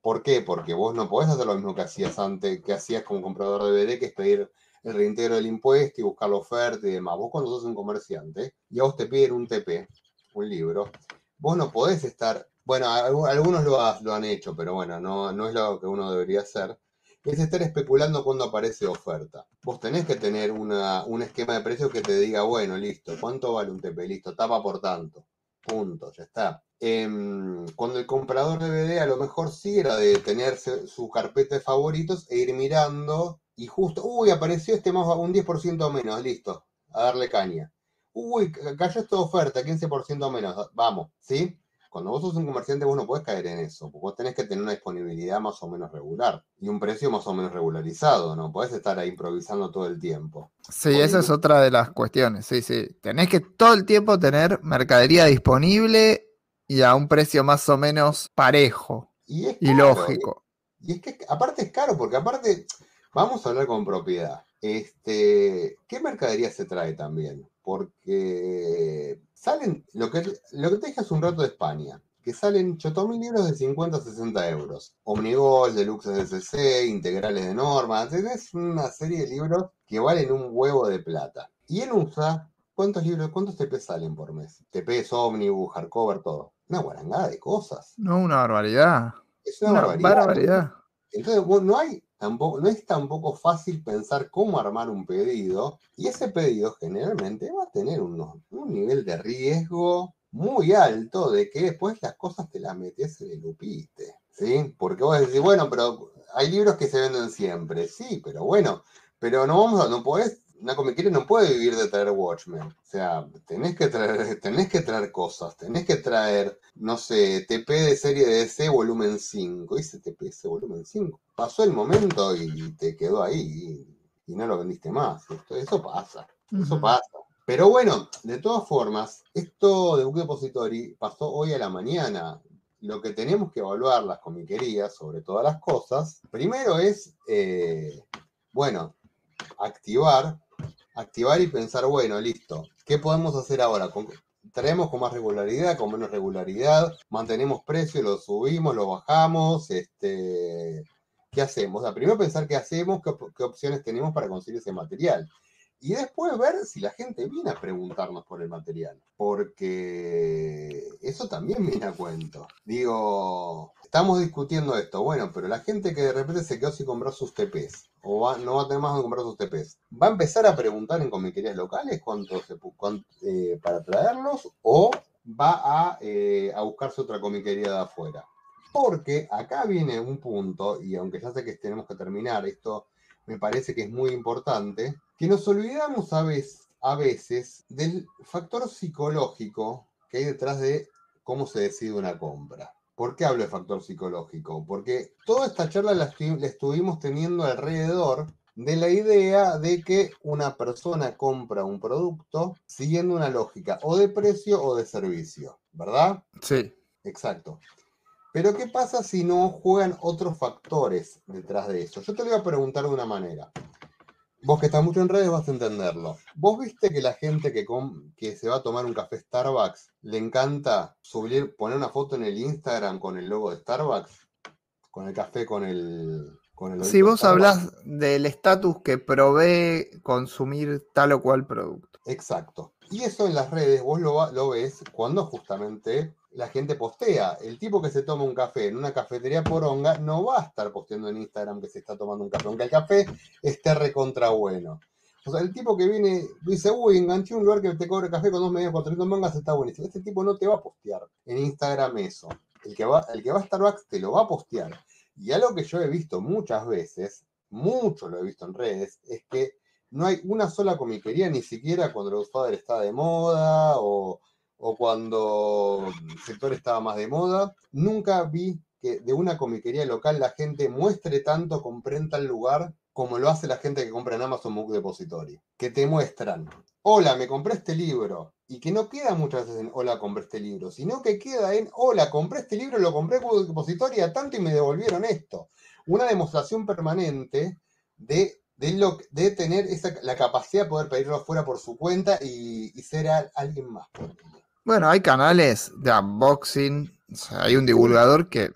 ¿Por qué? Porque vos no podés hacer lo mismo que hacías antes, que hacías como comprador de DVD, que es pedir el reintegro del impuesto y buscar la oferta y demás. Vos cuando sos un comerciante y a vos te piden un TP, un libro, vos no podés estar, bueno, algunos lo, han hecho, pero bueno, no, no es lo que uno debería hacer, es estar especulando cuando aparece oferta. Vos tenés que tener una, un esquema de precios que te diga, bueno, listo, ¿cuánto vale un TP? Listo, tapa por tanto. Punto, ya está. Em, cuando el comprador de DVD a lo mejor sí era de tener su carpeta de favoritos e ir mirando y justo, uy, apareció este más un 10% menos, listo, a darle caña. Uy, cayó esta oferta, 15% menos, vamos, ¿sí? Cuando vos sos un comerciante, vos no podés caer en eso, porque vos tenés que tener una disponibilidad más o menos regular y un precio más o menos regularizado, no podés estar ahí improvisando todo el tiempo. Sí, esa es otra de las cuestiones, sí, sí. Tenés que todo el tiempo tener mercadería disponible y a un precio más o menos parejo y, lógico. Y es que aparte es caro, porque aparte, vamos a hablar con propiedad. Este, ¿Qué mercadería se trae también? Porque salen, lo que, lo que te dije hace un rato de España, que salen 8.000 libros de 50 a 60 euros. Omnigol, Deluxe SC, integrales de normas. Es una serie de libros que valen un huevo de plata. Y en USA, ¿cuántos libros, cuántos TP salen por mes? TP, Omnibus, Hardcover, todo. Una guarangada de cosas. No, una barbaridad. Es una, barbaridad. Entonces, no hay tampoco, no es tampoco fácil pensar cómo armar un pedido y ese pedido generalmente va a tener un nivel de riesgo muy alto de que después las cosas te las metes en el lupiste, ¿sí? Porque vos decís, bueno, pero hay libros que se venden siempre, sí, pero bueno, pero no vamos a, no podés una comiquería no puede vivir de traer Watchmen. O sea, tenés que traer, (laughs) tenés que traer cosas, tenés que traer, no sé, TP de serie de DC volumen 5. Dice TPS volumen 5. Pasó el momento y te quedó ahí y, no lo vendiste más. eso pasa, eso pasa. Pero bueno, de todas formas, esto de Book Depository pasó hoy a la mañana. Lo que tenemos que evaluar las comiquerías sobre todas las cosas, primero es, eh, bueno, activar activar y pensar, bueno, listo, ¿qué podemos hacer ahora? traemos con más regularidad, con menos regularidad, mantenemos precios, lo subimos, lo bajamos, este, ¿qué hacemos? Primero pensar qué hacemos, qué, opciones tenemos para conseguir ese material. Y después ver si la gente viene a preguntarnos por el material, porque eso también viene a cuento. Digo, estamos discutiendo esto, bueno, pero la gente que de repente se quedó sin comprar sus TPs, o no va a tener más que comprar sus TPs. ¿Va a empezar a preguntar en comiquerías locales cuánto eh, para traerlos o va eh, a, buscarse otra comiquería de afuera? Porque acá viene un punto, y aunque ya sé que tenemos que terminar, esto me parece que es muy importante, que nos olvidamos a veces, a veces del factor psicológico que hay detrás de cómo se decide una compra. ¿Por qué hablo de factor psicológico? Porque toda esta charla la, estuvimos teniendo alrededor de la idea de que una persona compra un producto siguiendo una lógica o de precio o de servicio, ¿verdad? Sí. Exacto. Pero ¿qué pasa si no juegan otros factores detrás de eso? Yo te lo voy a preguntar de una manera. Vos que estás mucho en redes vas a entenderlo. ¿Vos viste que la gente que, que se va a tomar un café Starbucks le encanta subir, poner una foto en el Instagram con el logo de Starbucks? Con el café, con el... Con el si vos hablas del estatus que provee consumir tal o cual producto. Exacto. Y eso en las redes vos lo, lo ves cuando justamente la gente postea. El tipo que se toma un café en una cafetería poronga no va a estar posteando en Instagram que se está tomando un café, aunque el café esté recontra bueno. O sea, el tipo que viene, dice, uy, enganché un lugar que te cobre café con dos medios, 400 mangas, está buenísimo. Este tipo no te va a postear en Instagram eso. El que va, el que va a Starbucks te lo va a postear. Y algo que yo he visto muchas veces, mucho lo he visto en redes, es que no hay una sola comiquería, ni siquiera cuando el Father está de moda o cuando el sector estaba más de moda. Nunca vi que de una comiquería local la gente muestre tanto, comprenda el lugar como lo hace la gente que compra en Amazon Book Depository, que te muestran, hola, me compré este libro, y que no queda muchas veces en hola, compré este libro, sino que queda en hola, compré este libro, lo compré en Book Depository a tanto y me devolvieron esto. Una demostración permanente de, de, tener esa, la capacidad de poder pedirlo afuera por su cuenta y, ser alguien más. Bueno, hay canales de unboxing, hay un divulgador que,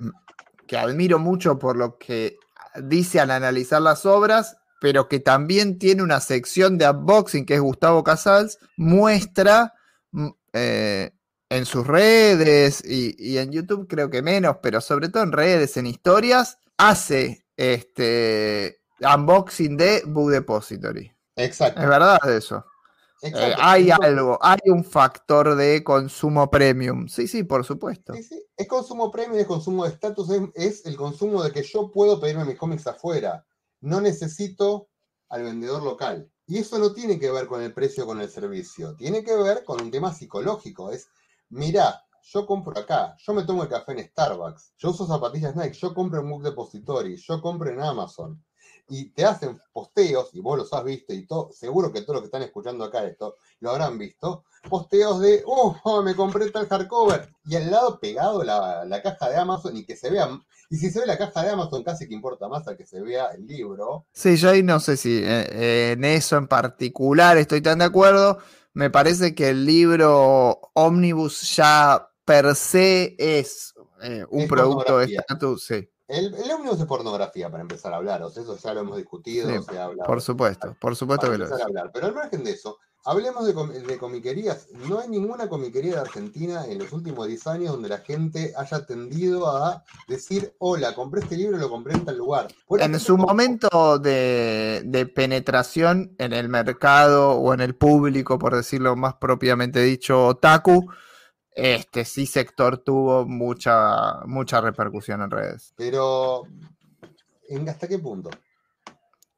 que admiro mucho por lo que dice al analizar las obras, pero que también tiene una sección de unboxing, que es Gustavo Casals, muestra mm, eh, en sus redes y, y, en YouTube creo que menos, pero sobre todo en redes, en historias, hace este unboxing de Book Depository. Exacto. Es verdad eso. Eh, hay algo, hay un factor de consumo premium. Sí, sí, por supuesto. Sí, sí. Es consumo premium, es consumo de estatus, es, es, el consumo de que yo puedo pedirme mis cómics afuera. No necesito al vendedor local. Y eso no tiene que ver con el precio con el servicio. Tiene que ver con un tema psicológico. Es, mira, yo compro acá, yo me tomo el café en Starbucks, yo uso zapatillas Nike, yo compro en Book Depository, yo compro en Amazon y te hacen posteos, y vos los has visto, y todo, seguro que todos los que están escuchando acá esto lo habrán visto, posteos de, oh, me compré tal hardcover, y al lado pegado la, la, caja de Amazon, y que se vea, y si se ve la caja de Amazon, casi que importa más a que se vea el libro. Sí, yo ahí no sé si eh, en eso en particular estoy tan de acuerdo. Me parece que el libro Omnibus ya per se es eh, un Es producto de estatus, sí. El, el ómnibus es pornografía, para empezar a hablar, o sea, eso ya lo hemos discutido, Sí, ha hablado. Por supuesto, por supuesto para que lo es. a hablar. Pero al margen de eso, hablemos de, com- de comiquerías. No hay ninguna comiquería de Argentina en los últimos 10 años donde la gente haya tendido a decir, hola, compré este libro, lo compré en tal lugar. Por En su como- momento de, de penetración en el mercado o en el público, por decirlo más propiamente dicho, otaku, este sí sector tuvo mucha, mucha repercusión en redes. Pero, ¿en ¿hasta qué punto?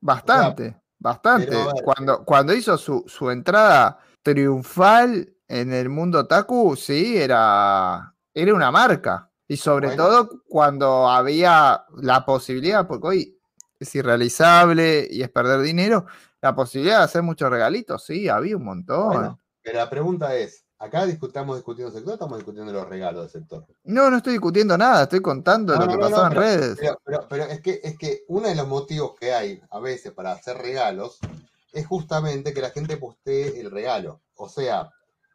Bastante, bastante. a ver, Cuando, cuando hizo su, su entrada triunfal en el mundo otaku, sí, era, era una marca. Y sobre Bueno. todo cuando había la posibilidad, porque hoy es irrealizable y es perder dinero, la posibilidad de hacer muchos regalitos, sí, había un montón. Bueno, pero la pregunta es, acá discu- estamos discutiendo sector, estamos discutiendo los regalos del sector. No, no estoy discutiendo nada, estoy contando No, lo no, que no, pasaba en pero- redes. Pero, pero- pero es, que, es que uno de los motivos que hay a veces para hacer regalos es justamente que la gente postee el regalo. O sea,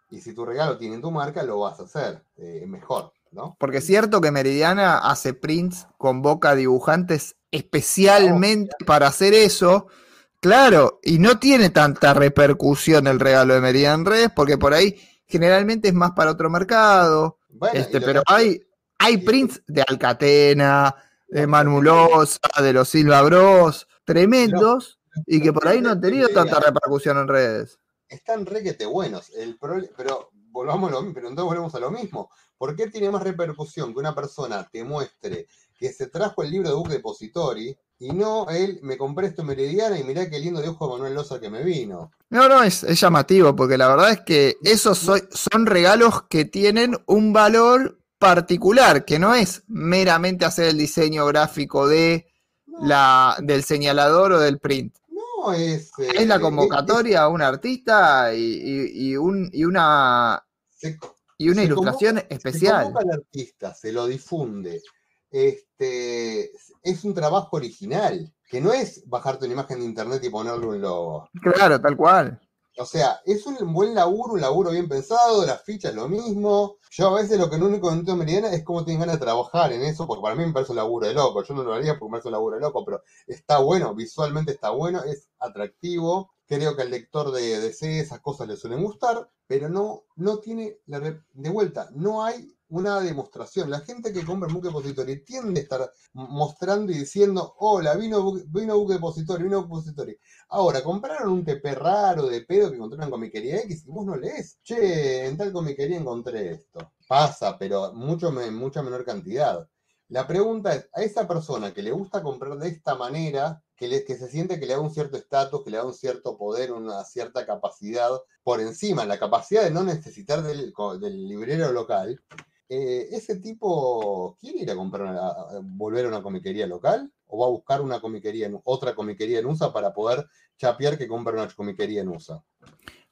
y si tu regalo tiene tu marca, lo vas a hacer eh, mejor, ¿no? Porque es cierto que Meridiana hace prints, convoca dibujantes especialmente para hacer eso. Claro, y no tiene tanta repercusión el regalo de Meridiana en redes, porque por ahí generalmente es más para otro mercado. Bueno, Este, pero que- hay, hay prints de Alcatena, de Manulosa, de los Silva Bros, tremendos, y que por ahí no han tenido tanta repercusión en redes. están requete buenos. El prole- pero volvamos a lo mismo, pero entonces volvemos a lo mismo. ¿Por qué tiene más repercusión que una persona te muestre que se trajo el libro de Book Depository y no él, me compré esto en Meridiana y mirá qué lindo de Manuel Loza que me vino? No, no, es, es llamativo, porque la verdad es que esos soy- son regalos que tienen un valor particular, que no es meramente hacer el diseño gráfico de No, la, del señalador o del print. no es... eh, Es la es- convocatoria a un artista y, y- y un- y una, se- y una Se ilustración Se especial. convoca al artista, se lo difunde. Este, es un trabajo original, que no es bajarte una imagen de internet y ponerle un logo. Claro, tal cual. O sea, es un buen laburo, un laburo bien pensado, las fichas lo mismo. Yo a veces lo que no único que Meridiana es cómo tienen ganas de trabajar en eso, porque para mí me parece un laburo de loco. Yo no lo haría porque me parece un laburo de loco, pero está bueno, visualmente está bueno, es atractivo. Creo que al lector de DC esas cosas le suelen gustar, pero no, no tiene, la de vuelta, no hay una demostración. La gente que compra en Book Depository tiende a estar mostrando y diciendo, hola, vino, Book- vino Book Depository, vino Depository. Ahora, compraron un TP raro de pedo que encontraron en comiquería X y vos no lees. Che, en tal comiquería encontré esto. Pasa, pero mucho, mucha menor cantidad. La pregunta es, a esa persona que le gusta comprar de esta manera, que, que se siente que le da un cierto estatus, que le da un cierto poder, una cierta capacidad por encima, la capacidad de no necesitar del, del librero local, eh, ¿ese tipo quiere ir a comprar, a- a volver a una comiquería local? ¿O va a buscar una comiquería, en- otra comiquería en USA para poder chapear que compra una comiquería en USA?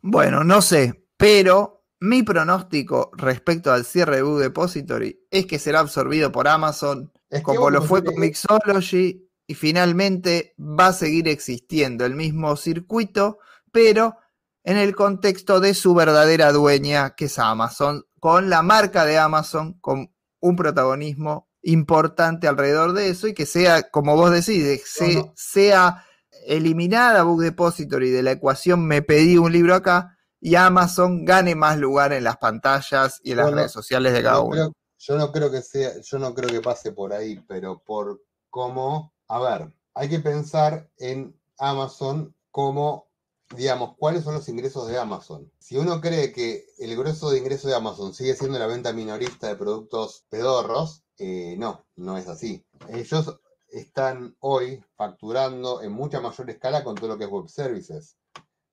Bueno, no sé, pero mi pronóstico respecto al cierre de Book Depository es que será absorbido por Amazon, Es que como lo fue tenés- con Mixology, y finalmente va a seguir existiendo el mismo circuito, pero en el contexto de su verdadera dueña, que es Amazon, con la marca de Amazon, con un protagonismo importante alrededor de eso, y que sea, como vos decís, de- se- no. sea eliminada Book Depository de la ecuación, me pedí un libro acá, y Amazon gane más lugar en las pantallas y en las redes sociales de cada No uno. creo- yo no creo que sea, yo no creo que pase por ahí, pero por cómo, a ver, hay que pensar en Amazon como, digamos, cuáles son los ingresos de Amazon. Si uno cree que el grueso de ingresos de Amazon sigue siendo la venta minorista de productos pedorros, eh, no, no es así. Ellos están hoy facturando en mucha mayor escala con todo lo que es web services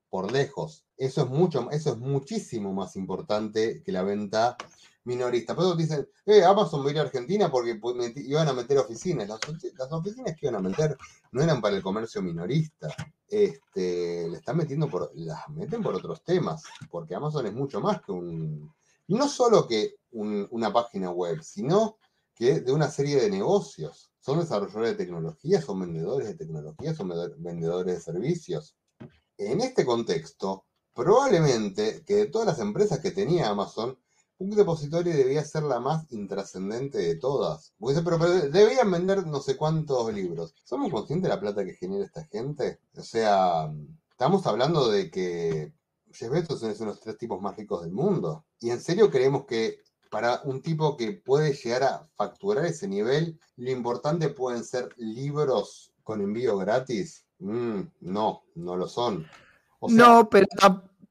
por lejos. Eso es mucho, eso es muchísimo más importante que la venta minorista. Por eso dicen, eh, Amazon va a ir a Argentina porque iban a meter oficinas. Las, ofi- las oficinas que iban a meter no eran para el comercio minorista. Este, le están metiendo por, las meten por otros temas, porque Amazon es mucho más que un, no solo que un- una página web, sino que de una serie de negocios. Son desarrolladores de tecnología, son vendedores de tecnología, son vendedor- vendedores de servicios. En este contexto, probablemente que de todas las empresas que tenía Amazon, un depositorio debía ser la más intrascendente de todas. Pero, pero debían vender no sé cuántos libros. ¿Somos conscientes de la plata que genera esta gente? O sea, estamos hablando de que Jeff Bezos es uno de los tres tipos más ricos del mundo. ¿Y en serio creemos que para un tipo que puede llegar a facturar ese nivel, lo importante pueden ser libros con envío gratis? Mm, no, no lo son. No, pero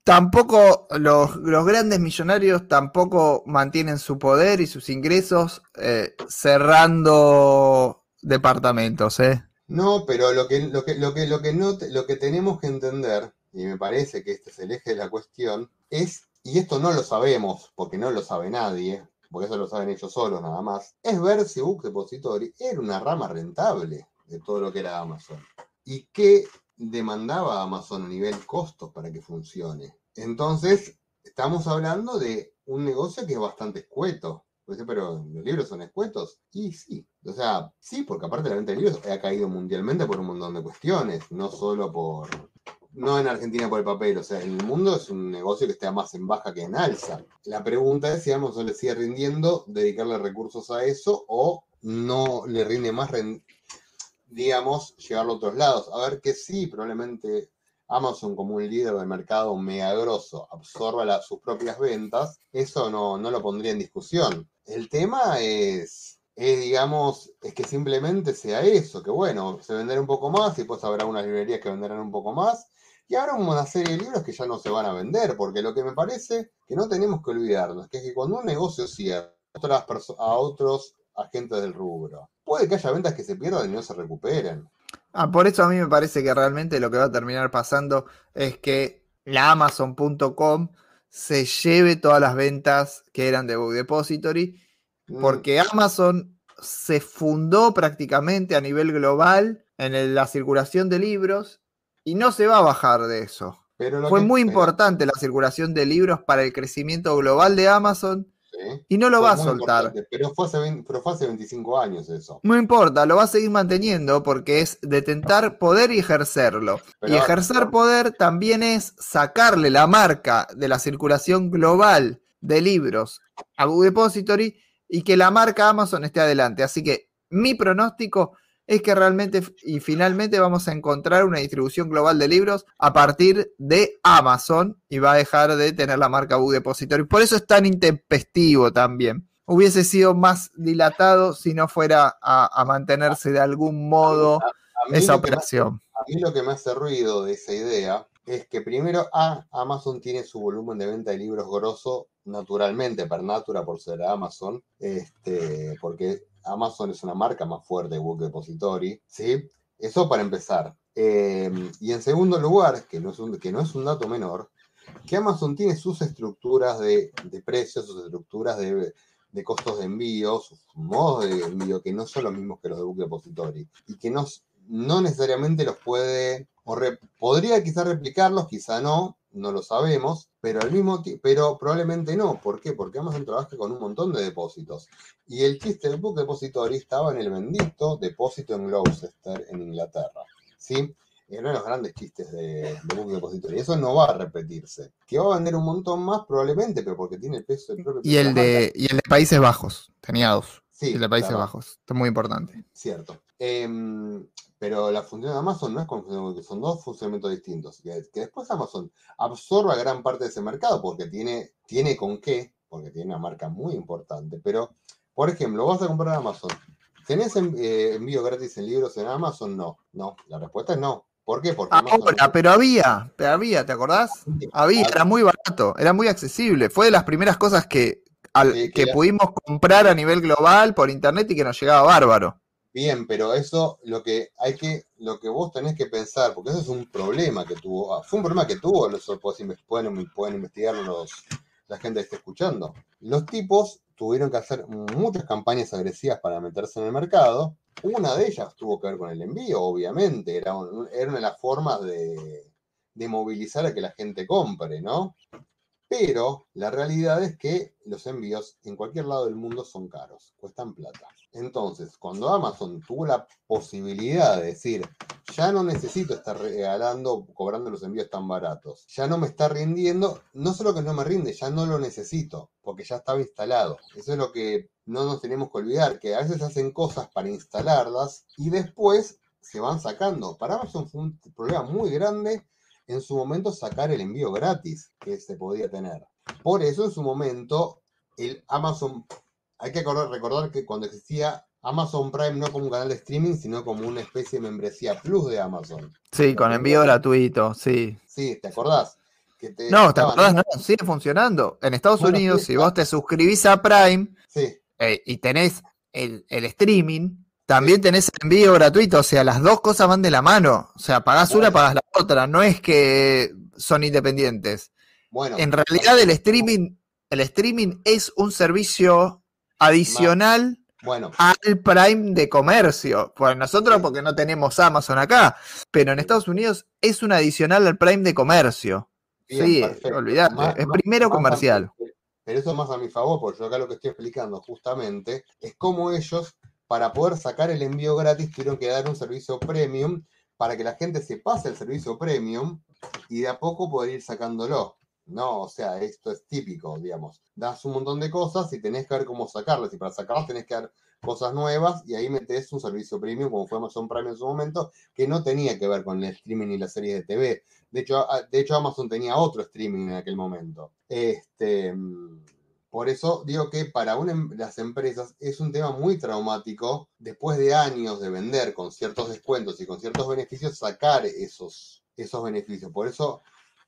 tampoco los, grandes millonarios tampoco mantienen su poder y sus ingresos eh, cerrando departamentos, ¿eh? No, pero lo que, lo que, lo que, lo que, no, lo que tenemos que entender, y me parece que este es el eje de la cuestión, es, y esto no lo sabemos, porque no lo sabe nadie, porque eso lo saben ellos solos nada más, es ver si Book Depository era una rama rentable de todo lo que era Amazon. Y qué demandaba Amazon a nivel costos para que funcione. Entonces, estamos hablando de un negocio que es bastante escueto. Pues, pero los libros son escuetos. Y sí, o sea, sí, porque aparte la venta de libros ha caído mundialmente por un montón de cuestiones, no solo por, no en Argentina por el papel, o sea, en el mundo es un negocio que está más en baja que en alza. La pregunta es si Amazon le sigue rindiendo dedicarle recursos a eso o no le rinde más, digamos, llevarlo a otros lados. A ver que sí, probablemente Amazon como un líder del mercado mega grosso absorba sus propias ventas, eso no, no lo pondría en discusión. El tema es, digamos, es que simplemente sea eso, que bueno, se venderá un poco más y pues habrá unas librerías que venderán un poco más y habrá una serie de libros que ya no se van a vender, porque lo que me parece que no tenemos que olvidarnos, que es que cuando un negocio cierra a otros agentes del rubro, puede que haya ventas que se pierdan y no se recuperen. Ah, por eso a mí me parece que realmente lo que va a terminar pasando es que la Amazon.com se lleve todas las ventas que eran de Book Depository, Mm, porque Amazon se fundó prácticamente a nivel global en la circulación de libros y no se va a bajar de eso. pero Fue muy importante la circulación de libros para el crecimiento global de Amazon sí, y no lo fue va a soltar. Pero fue, hace 20 pero fue hace 25 años eso. No importa, lo va a seguir manteniendo porque es detentar poder y ejercerlo. Pero y ejercer poder también es sacarle la marca de la circulación global de libros a Book Depository y que la marca Amazon esté adelante. Así que mi pronóstico es que realmente y finalmente vamos a encontrar una distribución global de libros a partir de Amazon y va a dejar de tener la marca Book Depository. Por eso es tan intempestivo también. Hubiese sido más dilatado si no fuera a, a mantenerse de algún modo A esa operación. A mí lo que me hace ruido de esa idea es que primero, A, Amazon tiene su volumen de venta de libros grosso naturalmente, per natura por ser Amazon, este, porque Amazon es una marca más fuerte de Book Depository, ¿sí? Eso para empezar. Eh, y en segundo lugar, que no, es un, que no es un dato menor, que Amazon tiene sus estructuras de, de precios, sus estructuras de, de costos de envío, sus modos de envío que no son los mismos que los de Book Depository y que no, no necesariamente los puede, o podría quizá replicarlos, quizá no, no lo sabemos, pero al mismo pero probablemente no. ¿Por qué? Porque Amazon trabaja con un montón de depósitos. Y el chiste del Book Depository estaba en el bendito depósito en Gloucester, en Inglaterra. ¿Sí? uno de los grandes chistes de, de Book Depository. Eso no va a repetirse. Que va a vender un montón más, probablemente, pero porque tiene el peso del propio. Y el, de, y el de Países Bajos, tenía dos. Sí, el de Países Bajos. Esto es muy importante. Cierto. Em, pero la función de Amazon no es como son dos funcionamientos distintos. Que, después Amazon absorba gran parte de ese mercado porque tiene, tiene con qué, porque tiene una marca muy importante. Pero, por ejemplo, vas a comprar Amazon. ¿Tenés eh, envío gratis en libros en Amazon? No, no. La respuesta es no. ¿Por qué? Porque Ahora, pero había, pero había, ¿te acordás? Había, era muy barato, era muy accesible. Fue de las primeras cosas que, que pudimos comprar a nivel global por internet y que nos llegaba bárbaro. Bien, pero eso lo que hay que, lo que vos tenés que pensar, porque eso es un problema que tuvo, ah, fue un problema que tuvo, los pueden, pueden, investigar los, la gente que está escuchando. Los tipos tuvieron que hacer muchas campañas agresivas para meterse en el mercado. Una de ellas tuvo que ver con el envío, obviamente. Era, era una de las formas de, de movilizar a que la gente compre, ¿no? Pero la realidad es que los envíos en cualquier lado del mundo son caros, cuestan plata. Entonces, cuando Amazon tuvo la posibilidad de decir, ya no necesito estar regalando, cobrando los envíos tan baratos, ya no me está rindiendo, no solo que no me rinde, ya no lo necesito, porque ya estaba instalado. Eso es lo que no nos tenemos que olvidar, que a veces hacen cosas para instalarlas y después se van sacando. Para Amazon fue un problema muy grande en su momento sacar el envío gratis que se podía tener. Por eso en su momento el Amazon hay que recordar que cuando existía Amazon Prime no como un canal de streaming, sino como una especie de membresía plus de Amazon. Sí, con envío gratuito, sí. Sí, ¿te acordás? no, ¿te acordás? No, sigue funcionando. En Estados Unidos, si vos te suscribís a Prime eh, y tenés el, streaming, también tenés el envío gratuito. O sea, las dos cosas van de la mano. O sea, pagás una, pagás la otra. No es que son independientes. Bueno, en realidad el streaming, el streaming es un servicio adicional bueno. al Prime de comercio. Pues nosotros porque no tenemos Amazon acá, pero en Estados Unidos es un adicional al Prime de comercio. sí, olvídate, es primero comercial. pero eso es más a mi favor, porque yo acá lo que estoy explicando justamente es cómo ellos, para poder sacar el envío gratis, tuvieron que dar un servicio premium para que la gente se pase el servicio premium y de a poco poder ir sacándolo. No, o sea, esto es típico, digamos. Das un montón de cosas y tenés que ver cómo sacarlas. Y para sacarlas tenés que dar cosas nuevas y ahí metes un servicio premium, como fue Amazon Prime en su momento, que no tenía que ver con el streaming y las series de TV. De hecho, de hecho Amazon tenía otro streaming en aquel momento. Este, por eso digo que para em, las empresas es un tema muy traumático, después de años de vender con ciertos descuentos y con ciertos beneficios, sacar esos, esos beneficios. Por eso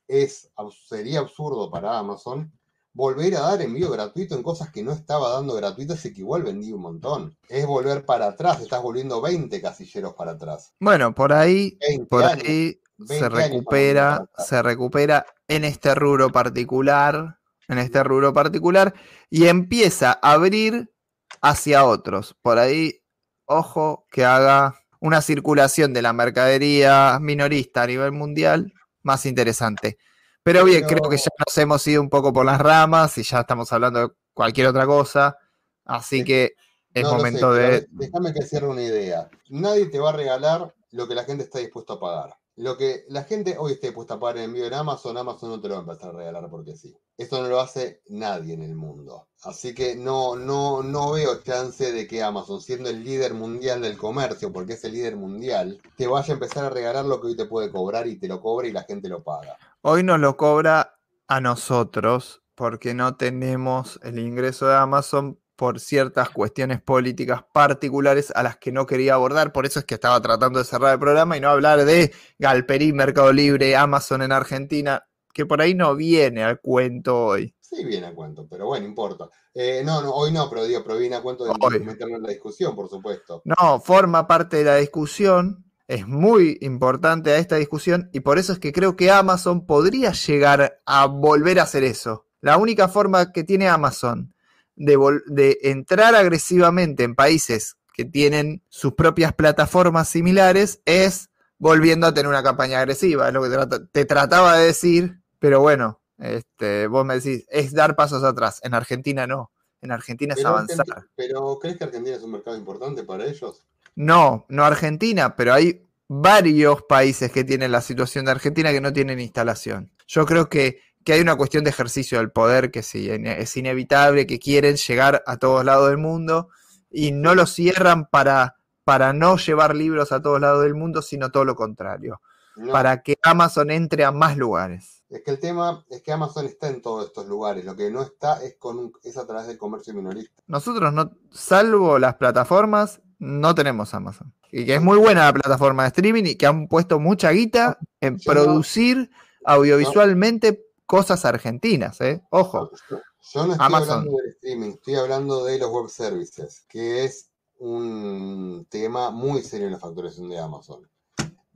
es, sería absurdo para Amazon volver a dar envío gratuito en cosas que no estaba dando gratuitas y que igual vendí un montón. Es volver para atrás, estás volviendo 20 casilleros para atrás. Bueno, por ahí, por ahí se recupera, se recupera en este rubro particular, en este rubro particular, y empieza a abrir hacia otros. Por ahí, ojo que haga una circulación de la mercadería minorista a nivel mundial más interesante. Pero bien, creo que ya nos hemos ido un poco por las ramas y ya estamos hablando de cualquier otra cosa. Así que es momento de. Déjame que cierre una idea. Nadie te va a regalar lo que la gente está dispuesto a pagar. Lo que la gente hoy esté dispuesta a pagar en envío en Amazon, Amazon no te lo va a empezar a regalar porque sí. Esto no lo hace nadie en el mundo. Así que no, no, no veo chance de que Amazon, siendo el líder mundial del comercio, porque es el líder mundial, te vaya a empezar a regalar lo que hoy te puede cobrar y te lo cobra y la gente lo paga. Hoy nos lo cobra a nosotros porque no tenemos el ingreso de Amazon por ciertas cuestiones políticas particulares a las que no quería abordar. Por eso es que estaba tratando de cerrar el programa y no hablar de Galperí, Mercado Libre, Amazon en Argentina, que por ahí no viene al cuento hoy. Sí, viene a cuento, pero bueno, importa. Eh, no, no, hoy no, pero digo, pero viene a cuento de meterlo en la discusión, por supuesto. No, forma parte de la discusión, es muy importante a esta discusión y por eso es que creo que Amazon podría llegar a volver a hacer eso. La única forma que tiene Amazon de, entrar agresivamente en países que tienen sus propias plataformas similares es volviendo a tener una campaña agresiva. Es lo que te, trata- te trataba de decir, pero bueno, este, vos me decís, es dar pasos atrás. En Argentina no. En Argentina es avanzar. Pero ¿crees que Argentina es un mercado importante para ellos? No, no Argentina, pero hay varios países que tienen la situación de Argentina que no tienen instalación. Yo creo que, que hay una cuestión de ejercicio del poder que sí, en- es inevitable, que quieren llegar a todos lados del mundo y no lo cierran para, para no llevar libros a todos lados del mundo, sino todo lo contrario, No. para que Amazon entre a más lugares. Es que el tema es que Amazon está en todos estos lugares. Lo que no está es, con un- es a través del comercio minorista. Nosotros, no, salvo las plataformas, no tenemos Amazon. Y que es muy buena la plataforma de streaming y que han puesto mucha guita en yo no- producir audiovisualmente cosas argentinas, ¿eh? Ojo. Yo, yo no estoy Amazon. hablando del streaming, estoy hablando de los web services, que es un tema muy serio en la facturación de Amazon.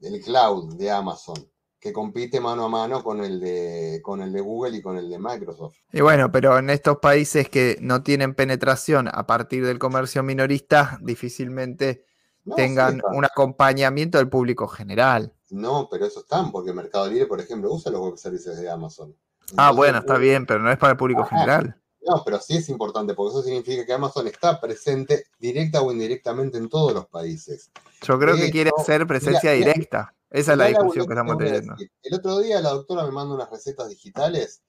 El cloud de Amazon, que compite mano a mano con el de, con el de Google y con el de Microsoft. Y bueno, pero en estos países que no tienen penetración a partir del comercio minorista, difícilmente No, tengan un acompañamiento del público general. No, pero eso están, porque Mercado Libre, por ejemplo, usa los web services de Amazon. Ah, bueno, está bien, pero no es para el público Ajá. general. No, pero sí es importante, porque eso significa que Amazon está presente directa o indirectamente en todos los países. Yo creo que quiere hacer presencia mira, directa. Esa es la discusión que estamos teniendo. El otro día la doctora me manda unas recetas digitales,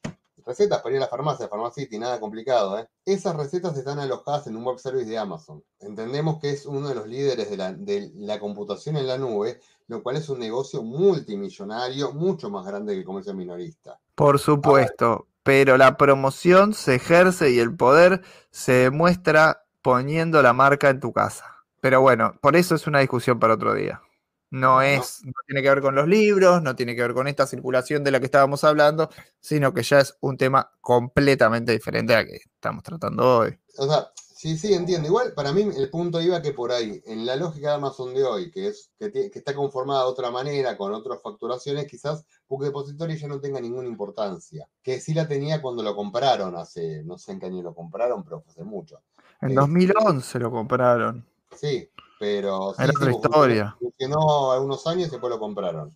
recetas para ir a la farmacia, Pharmacity, nada complicado, ¿eh? Esas recetas están alojadas en un web service de Amazon. Entendemos que es uno de los líderes de la, de la computación en la nube, lo cual es un negocio multimillonario, mucho más grande que el comercio minorista. Por supuesto, pero la promoción se ejerce y el poder se demuestra poniendo la marca en tu casa. Pero bueno, por eso es una discusión para otro día. No es, no tiene que ver con los libros, no tiene que ver con esta circulación de la que estábamos hablando, sino que ya es un tema completamente diferente a que estamos tratando hoy. O sea, sí, sí, entiendo. Igual, para mí el punto iba que por ahí, en la lógica de Amazon de hoy, que es que, está conformada de otra manera, con otras facturaciones, quizás Book Depository ya no tenga ninguna importancia. Que sí la tenía cuando lo compraron, hace, no sé en qué año lo compraron, pero fue hace mucho. En Este- 2011 lo compraron. Sí, pero sí, Era otra historia. Funcionó algunos años y después lo compraron.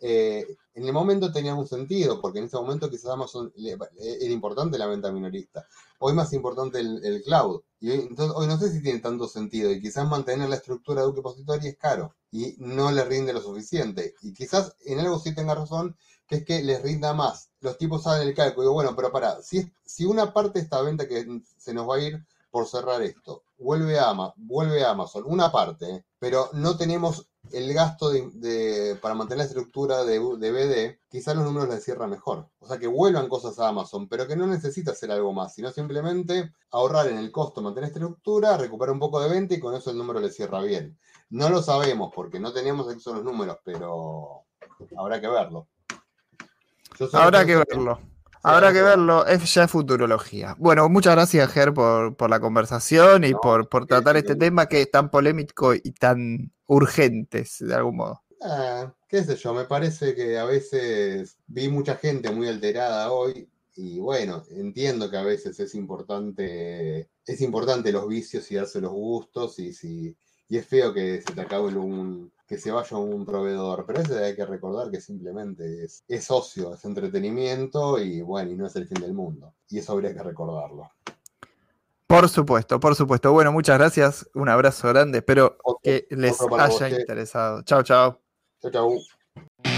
Eh, en el momento tenía un sentido, porque en ese momento quizás Amazon le- era importante la venta minorista. Hoy más importante el, el cloud. Y hoy, entonces, hoy no sé si tiene tanto sentido. Y quizás mantener la estructura de un depositorio es caro y no le rinde lo suficiente. Y quizás en algo sí tenga razón, que es que les rinda más. Los tipos saben el cálculo. Digo, bueno, pero para, si, si una parte de esta venta que se nos va a ir por cerrar esto, vuelve a, Ama- vuelve a Amazon, una parte, ¿eh? pero no tenemos el gasto de, de- para mantener la estructura de, de BD, quizás los números les cierran mejor. O sea, que vuelvan cosas a Amazon, pero que no necesita hacer algo más, sino simplemente ahorrar en el costo, mantener estructura, recuperar un poco de venta y con eso el número le cierra bien. No lo sabemos porque no tenemos acceso a los números, pero habrá que verlo. Habrá que verlo. Habrá que verlo, es ya futurología. Bueno, muchas gracias, Ger, por, por la conversación y No, por, por tratar este tema que es tan polémico y tan urgente, de algún modo. Ah, qué sé yo, me parece que a veces vi mucha gente muy alterada hoy y bueno, entiendo que a veces es importante, es importante los vicios y darse los gustos y si y es feo que se te acabe un, que se vaya un proveedor, pero eso hay que recordar que simplemente es, es ocio, es entretenimiento y bueno, y no es el fin del mundo. Y eso habría que recordarlo. Por supuesto, por supuesto. Bueno, muchas gracias. Un abrazo grande. Espero Otro- que les haya interesado. Chao, chao. Chau, chau.